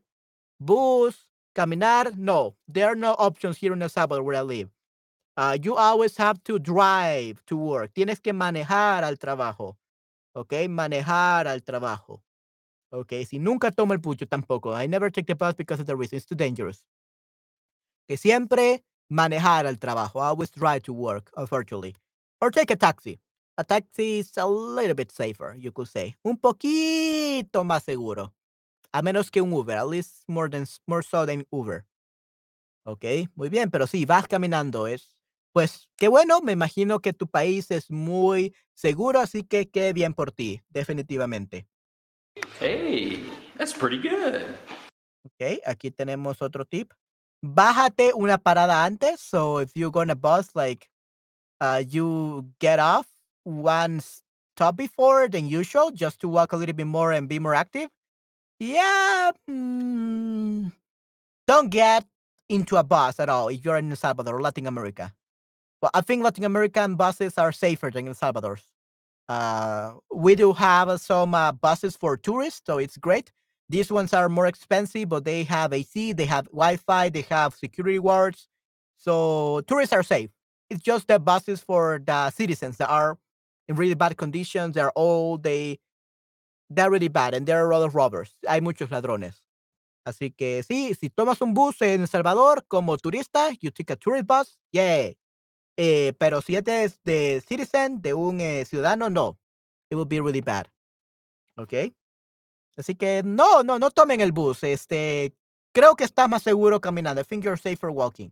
bus, caminar, no, there are no options here in El Salvador where I live. Uh, you always have to drive to work. Tienes que manejar al trabajo. Okay, manejar al trabajo. Okay, si nunca tomo el pucho tampoco. I never take the bus because of the reason. It's too dangerous. Que siempre manejar al trabajo. I always drive to work, unfortunately. Or take a taxi. A taxi is a little bit safer, you could say. Un poquito más seguro. A menos que un Uber. At least more, than, more so than Uber. Ok, muy bien. Pero sí, vas caminando. Es, pues, qué bueno. Me imagino que tu país es muy seguro. Así que qué bien por ti. Definitivamente. Hey, that's pretty good. Ok, aquí tenemos otro tip. Bájate una parada antes. So if you go on a bus, like uh, you get off one stop before than usual, just to walk a little bit more and be more active. Yeah, mm, don't get into a bus at all if you're in El Salvador, Latin America. Well, I think Latin American buses are safer than El Salvador's. Uh, we do have some uh, buses for tourists, so it's great. These ones are more expensive, but they have AC, they have Wi-Fi, they have security guards, so tourists are safe. It's just the buses for the citizens that are in really bad conditions. They're old, they they're really bad, and there are a lot of robbers. Hay muchos ladrones. Así que sí, si tomas un bus en El Salvador como turista, you take a tourist bus, yeah. Eh, pero si es de citizen, de un eh, ciudadano, no. It will be really bad. ¿Ok? Así que no, no, no tomen el bus. Este, creo que está más seguro caminando. I think you're safer walking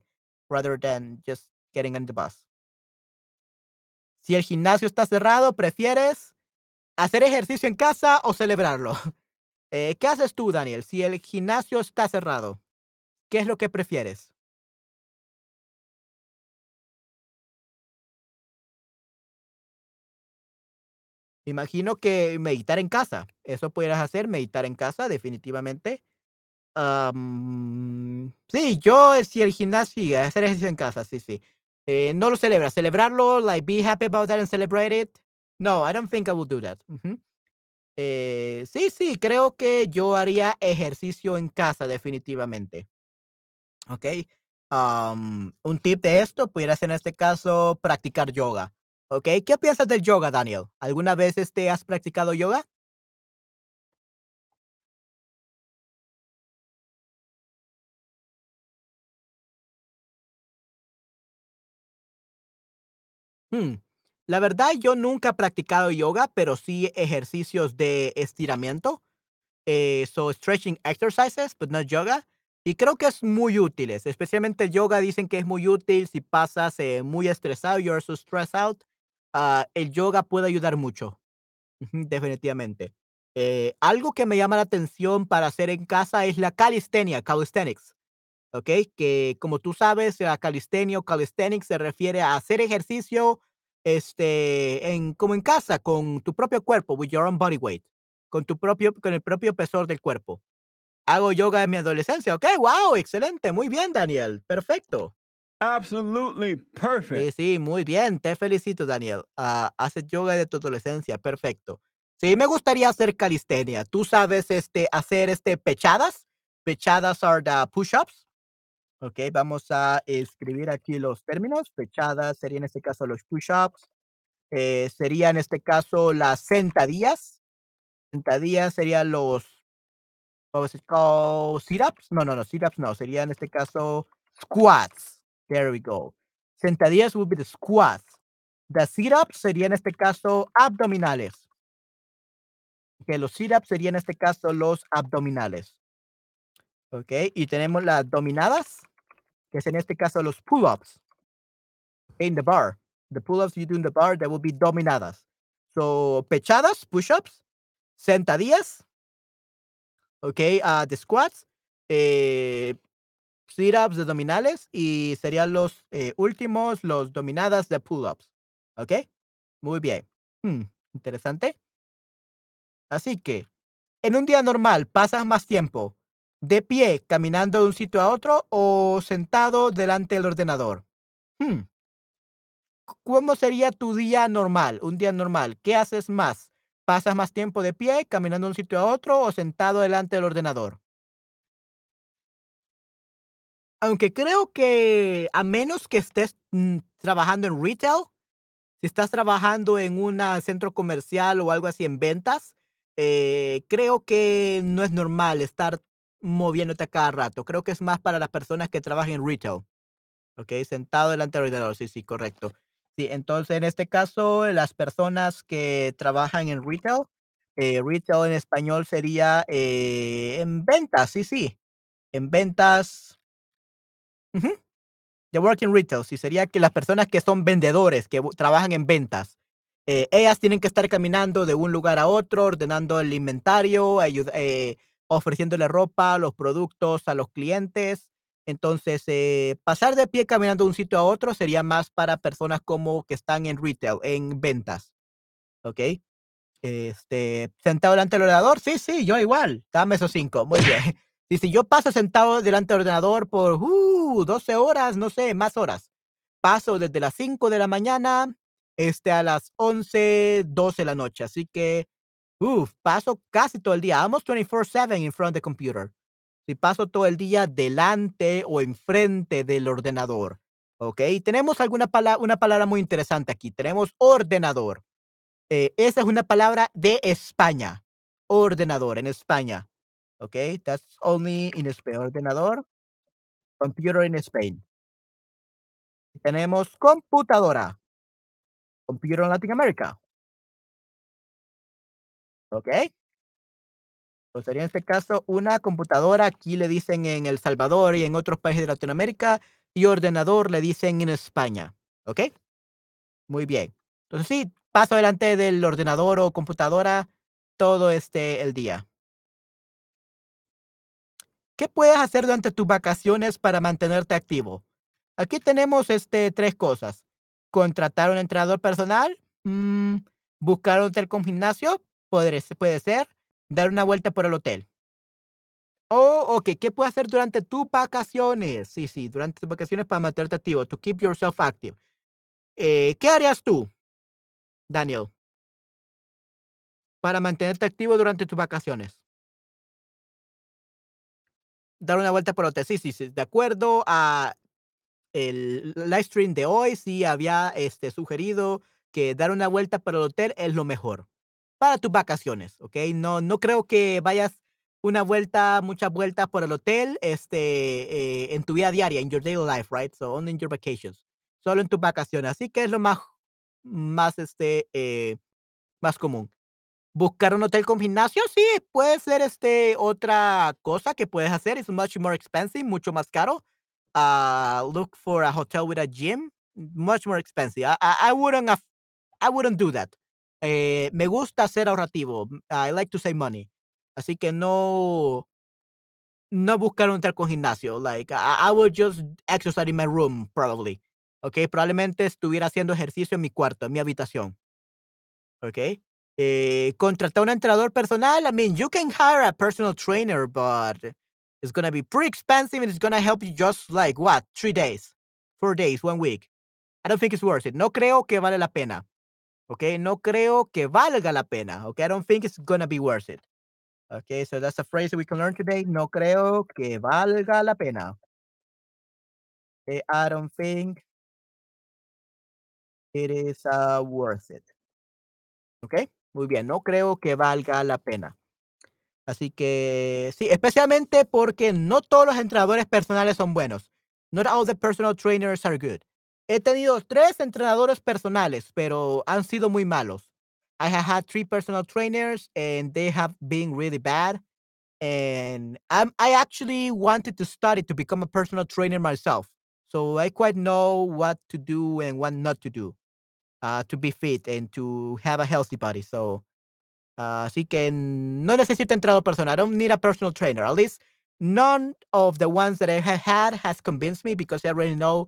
rather than just getting on the bus. Si el gimnasio está cerrado, ¿prefieres hacer ejercicio en casa o celebrarlo? Eh, ¿Qué haces tú, Daniel? Si el gimnasio está cerrado, ¿qué es lo que prefieres? Imagino que meditar en casa. Eso pudieras hacer, meditar en casa, definitivamente. Am, sí, yo, si el gimnasio, hacer ejercicio en casa, sí, sí. Eh, no lo celebras. Celebrarlo, like, be happy about that and celebrate it. No, I don't think I will do that. Eh, sí, sí, creo que yo haría ejercicio en casa, definitivamente. Ok. Un tip de esto pudiera ser en este caso practicar yoga. Ok. ¿Qué piensas del yoga, Daniel? ¿Alguna vez este, has practicado yoga? Hmm, La verdad, yo nunca he practicado yoga, pero sí ejercicios de estiramiento. Eh, so, stretching exercises, but not yoga. Y creo que es muy útiles, especialmente el yoga dicen que es muy útil si pasas eh, muy estresado, you're so stressed out. ah, el yoga puede ayudar mucho, definitivamente. Eh, algo que me llama la atención para hacer en casa es la calistenia, calisthenics. ¿ok? Que como tú sabes, la calistenia o calisthenics se refiere a hacer ejercicio este, en, como en casa, con tu propio cuerpo, with your own body weight, con, tu propio, con el propio peso del cuerpo. Hago yoga en mi adolescencia, ok, wow, excelente, muy bien, Daniel, perfecto. Absolutely Sí, perfect. sí, muy bien, te felicito, Daniel. Ah, haces yoga de tu adolescencia, perfecto. Sí, me gustaría hacer calistenia. ¿Tú sabes este, hacer este, pechadas? Pechadas are the push-ups. Ok, vamos a escribir aquí los términos. Pechadas sería en este caso los push-ups. Eh, sería en este caso las sentadillas. Sentadillas serían los, called? Sit-ups? No, no, no, sit-ups no. Sería en este caso squats. There we go. Sentadillas would be the squats. The sit-ups sería en este caso abdominales. Que los sit-ups serían en este caso los abdominales. Ok, y tenemos las dominadas, que es en este caso los pull-ups. In the bar. the pull-ups you do in the bar, that will be dominadas. So, pechadas, push-ups, sentadillas, okay, uh, the squats, eh, sit-ups, de dominales, y serían los eh, últimos, los dominadas de pull-ups. ¿Ok? Muy bien. Hmm, interesante. Así que, en un día normal, ¿pasas más tiempo de pie caminando de un sitio a otro o sentado delante del ordenador? Hmm. ¿Cómo sería tu día normal? Un día normal. ¿Qué haces más? ¿Pasas más tiempo de pie caminando de un sitio a otro o sentado delante del ordenador? Aunque creo que a menos que estés mm, trabajando en retail, si estás trabajando en un centro comercial o algo así en ventas, eh, creo que no es normal estar moviéndote a cada rato. Creo que es más para las personas que trabajan en retail. Ok, sentado delante del ordenador. Sí, sí, correcto. Sí, entonces en este caso, las personas que trabajan en retail, eh, retail en español sería eh, en ventas, sí, sí. En ventas. Uh The working retail, sí, sería que las personas que son vendedores, que trabajan en ventas, eh, ellas tienen que estar caminando de un lugar a otro, ordenando el inventario, eh, ofreciéndole ropa, los productos a los clientes. Entonces, eh, pasar de pie caminando de un sitio a otro sería más para personas como que están en retail, en ventas. ¿Ok? Este, sentado delante del ordenador, sí, sí, yo igual. Dame esos cinco. Muy bien. Y si yo paso sentado delante del ordenador por uh, 12 horas, no sé, más horas. Paso desde las 5 de la mañana este, a las 11, 12 de la noche. Así que, uff, paso casi todo el día. Almost 24-7 in front of computer. Si paso todo el día delante o enfrente del ordenador. ¿Ok? Tenemos alguna palabra, una palabra muy interesante aquí. Tenemos ordenador. Eh, esa es una palabra de España. Ordenador en España. ¿Ok? That's only in Spain. Ordenador. Computer in Spain. Tenemos computadora. Computer in Latin America. ¿Ok? Pues sería en este caso una computadora, aquí le dicen en El Salvador y en otros países de Latinoamérica, y ordenador le dicen en España. ¿Ok? Muy bien. Entonces sí, paso delante del ordenador o computadora todo este el día. ¿Qué puedes hacer durante tus vacaciones para mantenerte activo? Aquí tenemos este, tres cosas. Contratar un entrenador personal, mm, buscar un hotel con gimnasio, puede, puede ser, dar una vuelta por el hotel. Oh, ok, ¿qué puedes hacer durante tus vacaciones? Sí, sí, durante tus vacaciones para mantenerte activo, to keep yourself active. Eh, ¿Qué harías tú, Daniel, para mantenerte activo durante tus vacaciones? dar una vuelta por hotel. Sí, sí, sí. De acuerdo a el live stream de hoy, sí había este, sugerido que dar una vuelta por el hotel es lo mejor para tus vacaciones, ¿ok? No, no creo que vayas una vuelta, muchas vueltas por el hotel este, eh, en tu vida diaria, en your daily life, right? So only in your vacations. Solo en tus vacaciones. Así que es lo más, más, este, eh, más común. Buscar un hotel con gimnasio, sí, puede ser este otra cosa que puedes hacer. Es much more expensive, mucho más caro. Uh, look for a hotel with a gym, much more expensive. I, I, I wouldn't I wouldn't do that. Eh, me gusta ser ahorrativo. I like to save money. Así que no, no buscar un hotel con gimnasio. Like I, I would just exercise in my room, probably. Okay, probablemente estuviera haciendo ejercicio en mi cuarto, en mi habitación. Okay. eh, contratar un entrenador personal. I mean, you can hire a personal trainer, but it's to be pretty expensive and it's to help you just like what, three days, four days, one week. I don't think it's worth it. No creo que vale la pena. Okay, no creo que valga la pena. Okay, I don't think it's to be worth it. Okay, so that's a phrase we can learn today. No creo que valga la pena. Okay, I don't think it is uh, worth it. Okay. Muy bien, no creo que valga la pena. Así que sí, especialmente porque no todos los entrenadores personales son buenos. Not all the personal trainers are good. He tenido tres entrenadores personales, pero han sido muy malos. I have had three personal trainers and they have been really bad. And I'm, I actually wanted to study to become a personal trainer myself. So I quite know what to do and what not to do. uh, to be fit and to have a healthy body. So, uh, así que no necesito entrenador personal. I don't need a personal trainer. At least none of the ones that I have had has convinced me because I already know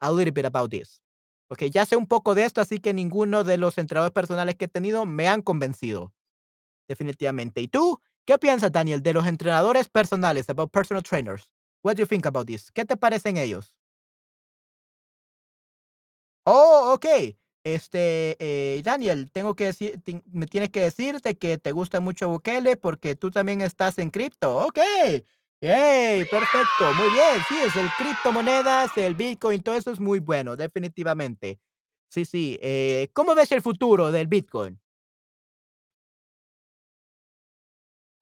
a little bit about this. Ok, ya sé un poco de esto, así que ninguno de los entrenadores personales que he tenido me han convencido. Definitivamente. ¿Y tú? ¿Qué piensas, Daniel, de los entrenadores personales, about personal trainers? What do you think about this? ¿Qué te parecen ellos? Oh, ok. Este, eh, Daniel, tengo que decir, me tienes que decirte que te gusta mucho Bukele porque tú también estás en cripto. Ok. Hey, perfecto, muy bien. Sí, es el criptomonedas, el Bitcoin, todo eso es muy bueno, definitivamente. Sí, sí. Eh, ¿Cómo ves el futuro del Bitcoin?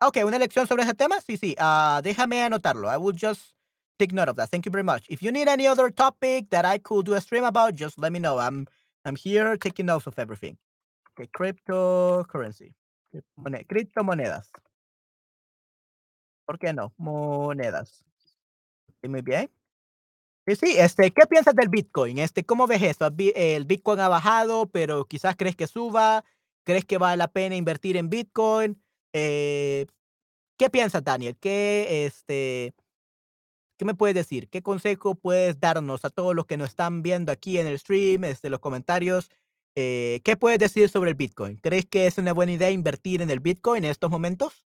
Ok, una lección sobre ese tema. Sí, sí. Uh, déjame anotarlo. I will just take note of that. Thank you very much. If you need any other topic that I could do a stream about, just let me know. I'm I'm here taking notes of everything. Okay, cryptocurrency. Criptomonedas. ¿Por qué no? Monedas. muy bien. Sí, sí, este, ¿qué piensas del Bitcoin? Este, ¿cómo ves eso? El Bitcoin ha bajado, pero quizás crees que suba. ¿Crees que vale la pena invertir en Bitcoin? Eh, ¿Qué piensas, Daniel? ¿Qué, este, ¿Qué me puedes decir? ¿Qué consejo puedes darnos a todos los que nos están viendo aquí en el stream, desde los comentarios? Eh, ¿Qué puedes decir sobre el Bitcoin? ¿Crees que es una buena idea invertir en el Bitcoin en estos momentos?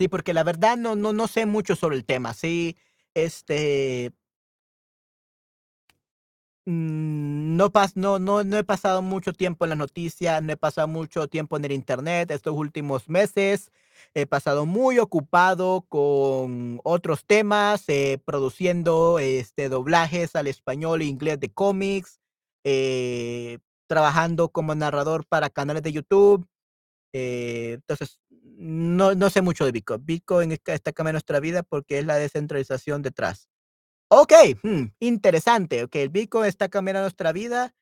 Sí, porque la verdad no, no, no sé mucho sobre el tema. Sí, este. Mm, no, pas, no, no, no he pasado mucho tiempo en las noticias, no he pasado mucho tiempo en el internet estos últimos meses. He pasado muy ocupado con otros temas, eh, produciendo este, doblajes al español e inglés de cómics, eh, trabajando como narrador para canales de YouTube. Eh, entonces, no, no sé mucho de Bitcoin. Bitcoin está, cambiando nuestra vida porque es la descentralización detrás. Ok, hmm, interesante. Ok, el Bitcoin está cambiando nuestra vida.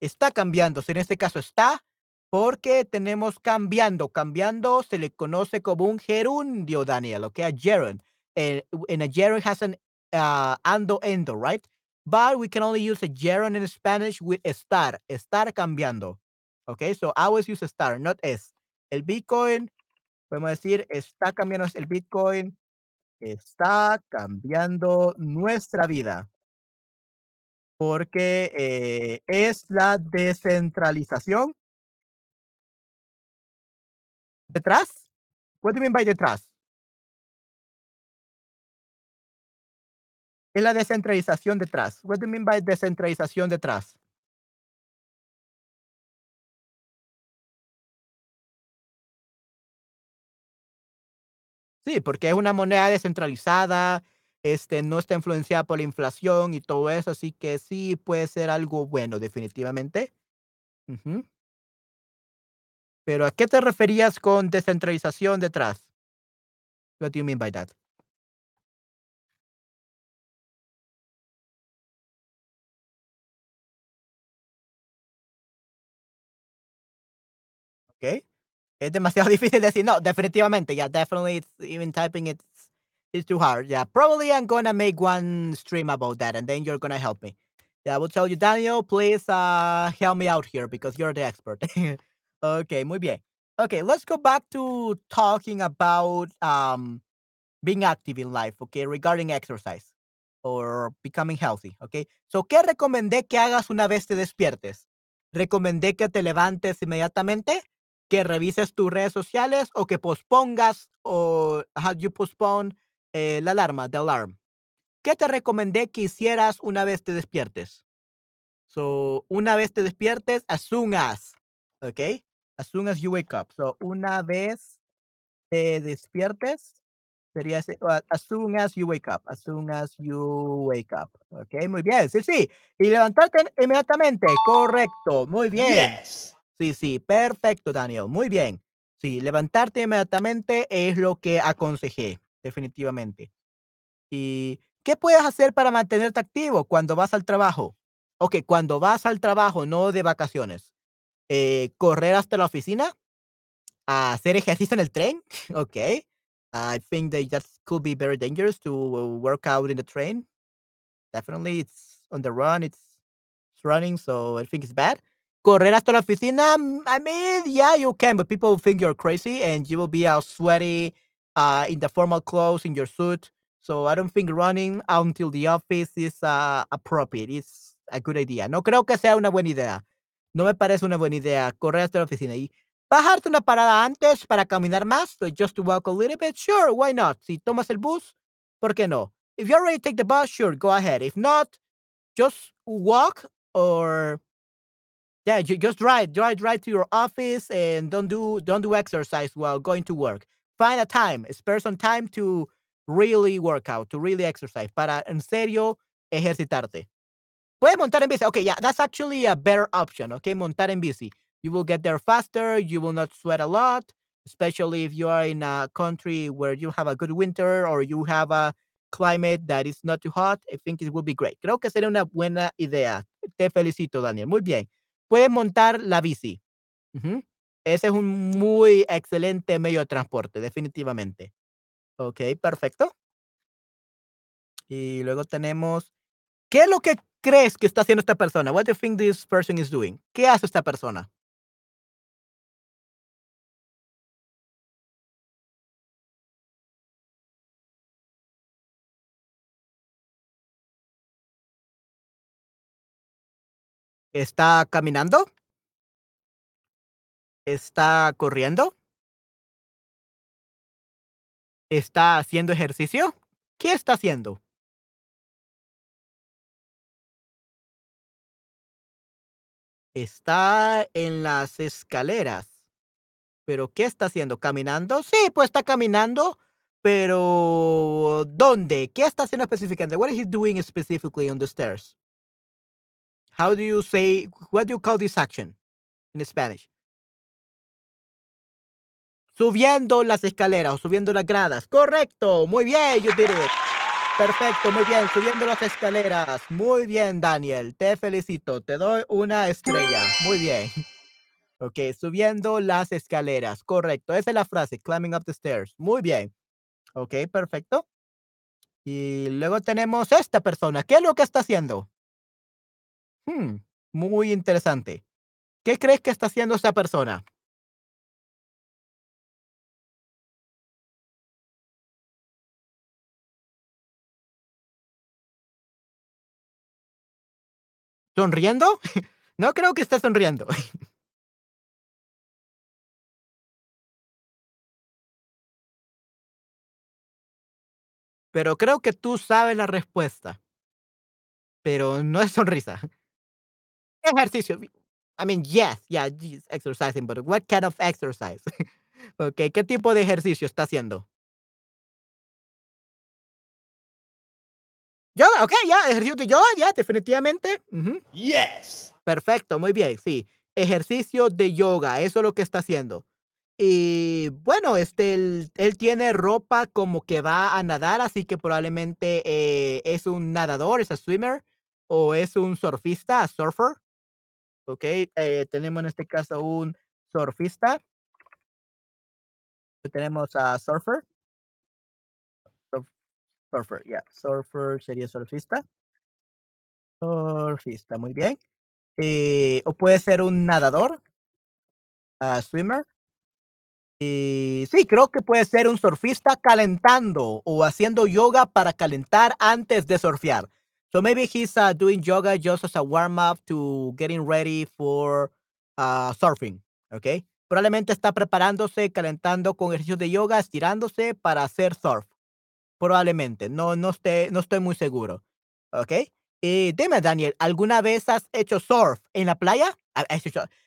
Está cambiando. En este caso está porque tenemos cambiando. Cambiando se le conoce como un gerundio, Daniel. Ok, a gerund. And a gerund has an uh, ando endo, right? But we can only use a gerund in Spanish with estar. Estar cambiando. Okay, so I always use estar, not es. El Bitcoin podemos decir, está cambiando el Bitcoin, está cambiando nuestra vida. Porque eh, es la descentralización. ¿Detrás? What do you mean by detrás? Es la descentralización detrás. What do you mean by descentralización detrás? Sí, porque es una moneda descentralizada, este, no está influenciada por la inflación y todo eso, así que sí puede ser algo bueno, definitivamente. Pero ¿a qué te referías con descentralización detrás? What do you mean by that? Es demasiado difícil decir, no, definitivamente, yeah, definitely, it's, even typing it's, it's too hard. Yeah, probably I'm gonna make one stream about that, and then you're gonna help me. Yeah, I will tell you, Daniel, please uh, help me out here because you're the expert. okay, muy bien. Okay, let's go back to talking about um, being active in life, okay, regarding exercise or becoming healthy, okay. So, ¿qué recomendé que hagas una vez te despiertes? ¿Recomendé que te levantes inmediatamente? Que revises tus redes sociales o que pospongas o how you postpone eh, la alarma, the alarm. ¿Qué te recomendé que hicieras una vez te despiertes? So, una vez te despiertes, as soon as, ¿ok? As soon as you wake up. So, una vez te despiertes, sería as soon as you wake up, as soon as you wake up. ¿Ok? Muy bien, sí, sí. Y levantarte inmediatamente, correcto, muy bien. Sí, sí, perfecto, Daniel. Muy bien. Sí, levantarte inmediatamente es lo que aconsejé, definitivamente. ¿Y qué puedes hacer para mantenerte activo cuando vas al trabajo? Ok, cuando vas al trabajo, no de vacaciones, eh, correr hasta la oficina, hacer ejercicio en el tren. Ok. I think that that could be very dangerous to work out in the train. Definitely, it's on the run. It's running, so I think it's bad. Correr hasta la oficina. I mean, yeah, you can, but people think you're crazy, and you will be all sweaty, uh, in the formal clothes, in your suit. So I don't think running until the office is uh, appropriate. It's a good idea. No creo que sea una buena idea. No me parece una buena idea correr hasta la oficina y bajarte una parada antes para caminar más, so just to walk a little bit. Sure, why not? Si tomas el bus, ¿por qué no? If you already take the bus, sure, go ahead. If not, just walk or yeah, ju- just drive, drive, drive to your office and don't do don't do exercise while going to work. Find a time, spare some time to really work out, to really exercise, para en serio ejercitarte. Puedes montar en bici. Okay, yeah, that's actually a better option. Okay, montar en bici. You will get there faster. You will not sweat a lot, especially if you are in a country where you have a good winter or you have a climate that is not too hot. I think it will be great. Creo que sería una buena idea. Te felicito, Daniel. Muy bien. Puedes montar la bici. Ese es un muy excelente medio de transporte, definitivamente. Ok, perfecto. Y luego tenemos, ¿qué es lo que crees que está haciendo esta persona? What do you think this person is doing? ¿Qué hace esta persona? ¿Está caminando? ¿Está corriendo? ¿Está haciendo ejercicio? ¿Qué está haciendo? Está en las escaleras. ¿Pero qué está haciendo? ¿Caminando? Sí, pues está caminando, pero ¿dónde? ¿Qué está haciendo específicamente? What is he doing specifically on the stairs? How do you say, what do you call this action in Spanish? Subiendo las escaleras o subiendo las gradas. Correcto, muy bien, you did it. Perfecto, muy bien, subiendo las escaleras. Muy bien, Daniel, te felicito, te doy una estrella. Muy bien. Ok, subiendo las escaleras. Correcto, esa es la frase, climbing up the stairs. Muy bien. Ok, perfecto. Y luego tenemos esta persona. ¿Qué es lo que está haciendo? Hmm, muy interesante. ¿Qué crees que está haciendo esta persona? ¿Sonriendo? No creo que esté sonriendo. Pero creo que tú sabes la respuesta. Pero no es sonrisa. Ejercicio. I mean, yes, yeah, he's exercising, but what kind of exercise? okay, ¿qué tipo de ejercicio está haciendo? Yoga, ok, ya, ejercicio de yoga, ya, definitivamente. ujú. Yes. Perfecto, muy bien, sí. Ejercicio de yoga, eso es lo que está haciendo. Y bueno, este, él, él tiene ropa como que va a nadar, así que probablemente eh, es un nadador, es un swimmer, o es un surfista, a surfer. Ok, eh, tenemos en este caso un surfista. Tenemos a surfer. Surf- Surfer, ya, surfer sería surfista. Surfista, muy bien. Eh, o puede ser un nadador, ah, swimmer. Y sí, creo que puede ser un surfista calentando o haciendo yoga para calentar antes de surfear. So maybe he's uh, doing yoga just as a warm up to getting ready for uh, surfing. Okay. Probablemente está preparándose, calentando con ejercicios de yoga, estirándose para hacer surf. Probablemente. No, no, estoy muy seguro. ¿Ok? Y dime, Daniel, ¿alguna vez has hecho surf en la playa? Ah,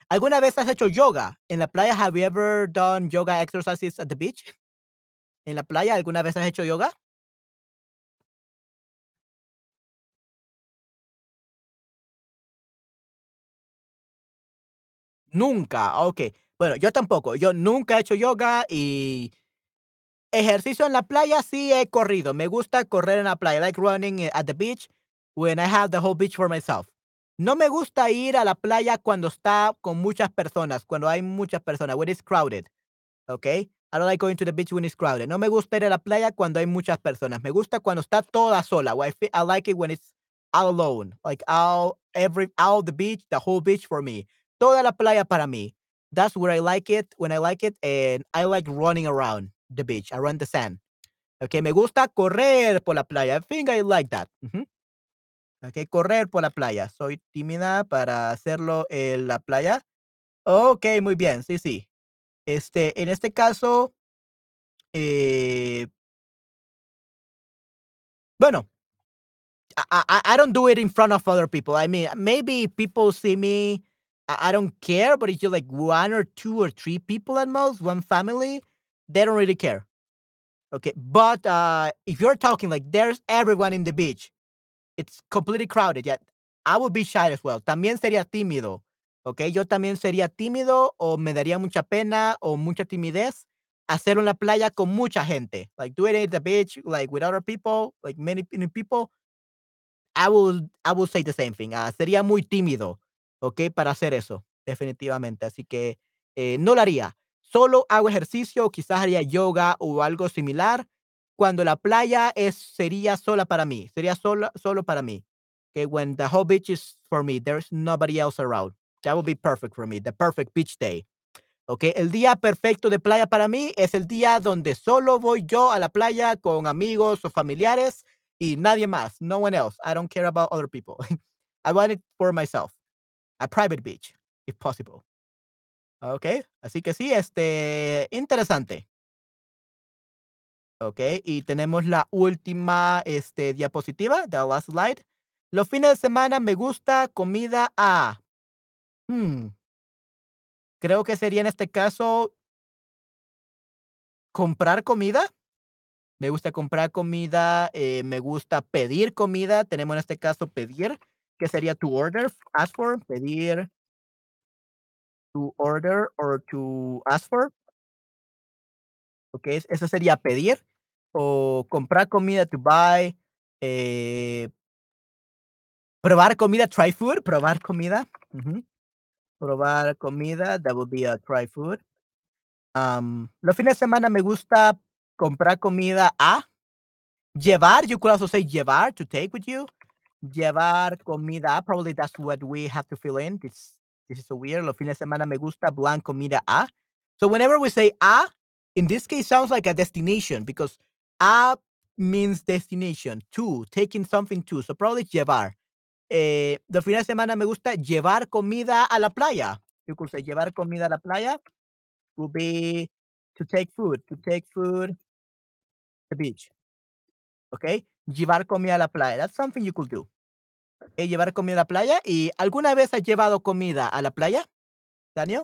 ¿Alguna vez has hecho yoga en la playa? Have you ever done yoga exercises at the beach? ¿En la playa alguna vez has hecho yoga? Nunca. Ok. Bueno, yo tampoco. Yo nunca he hecho yoga y ejercicio en la playa sí he corrido. Me gusta correr en la playa. I like running eh, at the beach when I have the whole beach for myself. No me gusta ir a la playa cuando está con muchas personas, cuando hay muchas personas, when it's crowded, okay? I don't like going to the beach when it's crowded. No me gusta ir a la playa cuando hay muchas personas. Me gusta cuando está toda sola. I, I like it when it's all alone. Like all every all the beach, the whole beach for me. Toda la playa para mí. That's where I like it, when I like it, and I like running around the beach, around the sand. Okay, me gusta correr por la playa. I think I like that. Uh -huh. Ok, correr por la playa. Soy tímida para hacerlo en la playa. Ok, muy bien. Sí, sí. Este, en este caso, eh, bueno, I don't do it in front of other people. I mean, maybe people see me. I, I don't care, but if you're like one or two or three people at most, one family, they don't really care. Okay, but uh, if you're talking like there's everyone in the beach, it's completely crowded. Yeah, I would be shy as well. También sería tímido. Ok, yo también sería tímido o me daría mucha pena o mucha timidez hacerlo en la playa con mucha gente. Like do it at the beach, like with other people, like many, many people. I will, I will say the same thing. Uh, sería muy tímido, ok, para hacer eso, definitivamente. Así que eh, no lo haría. Solo hago ejercicio, quizás haría yoga o algo similar cuando la playa es, sería sola para mí, sería solo, solo para mí. Okay, when the whole beach is for me, there's nobody else around. That would be perfect for me, the perfect beach day. Okay, el día perfecto de playa para mí es el día donde solo voy yo a la playa con amigos o familiares y nadie más, no one else. I don't care about other people. I want it for myself. A private beach, if possible. Okay, así que sí, este, interesante. Ok, y tenemos la última este, diapositiva, the last slide. Los fines de semana me gusta comida a. Hmm. Creo que sería en este caso comprar comida. Me gusta comprar comida, eh, me gusta pedir comida. Tenemos en este caso pedir, que sería to order, ask for, pedir, to order or to ask for. Ok, eso sería pedir o comprar comida to buy, eh, probar comida, try food, probar comida. Probar comida, that would be a try food. Um, los fines de semana me gusta comprar comida a llevar. You could also say llevar, to take with you. Llevar comida, probably that's what we have to fill in. This, this is so weird. Los fines de semana me gusta blanc comida a. So whenever we say a, in this case sounds like a destination because a means destination, to, taking something to. So probably llevar. Eh, los fines de semana me gusta llevar comida a la playa. You could say llevar comida a la playa would be to take food, to take food the beach. Okay? Llevar comida a la playa. That's something you could do. Okay? Llevar comida a la playa. ¿Y alguna vez has llevado comida a la playa, Daniel?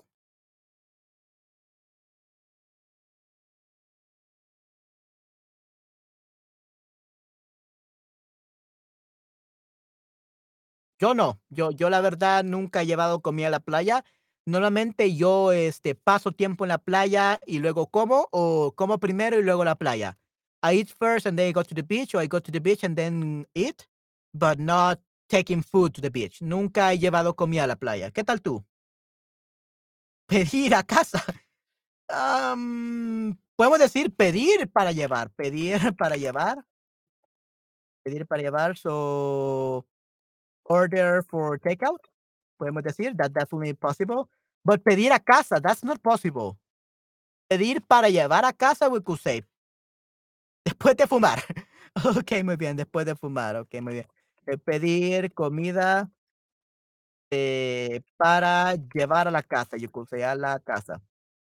Yo no, yo, yo la verdad nunca he llevado comida a la playa. Normalmente yo este, paso tiempo en la playa y luego como, o como primero y luego la playa. I eat first and then I go to the beach, or I go to the beach and then eat, but not taking food to the beach. Nunca he llevado comida a la playa. ¿Qué tal tú? Pedir a casa. Um, Podemos decir pedir para llevar, pedir para llevar. Pedir para llevar, so order for takeout. Podemos decir that definitely possible. But pedir a casa, that's not possible. Pedir para llevar a casa, we could say. Después de fumar. Ok, muy bien, después de fumar. Ok, muy bien. Eh, pedir comida eh, para llevar a la casa, you could say a la casa.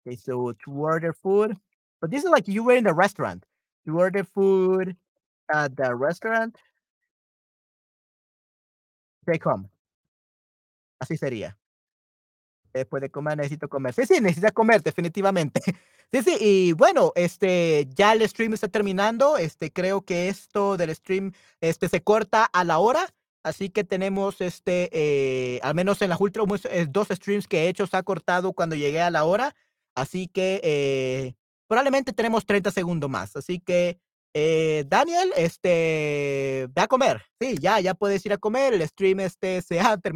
Okay, so to order food. But this is like you were in the restaurant. You order food at the restaurant. Take home. Así sería. Después de comer necesito comer. Sí, sí, necesitas comer, definitivamente. Sí, sí, y bueno, este, ya el stream está terminando. Este, creo que esto del stream, este, se corta a la hora. Así que tenemos, este, eh, al menos en las últimas eh, dos streams que he hecho, se ha cortado cuando llegué a la hora. Así que eh, probablemente tenemos 30 segundos más. Así que, Daniel, este, ve a comer. Sí, ya, ya puedes ir a comer. El stream, este, se ha terminado.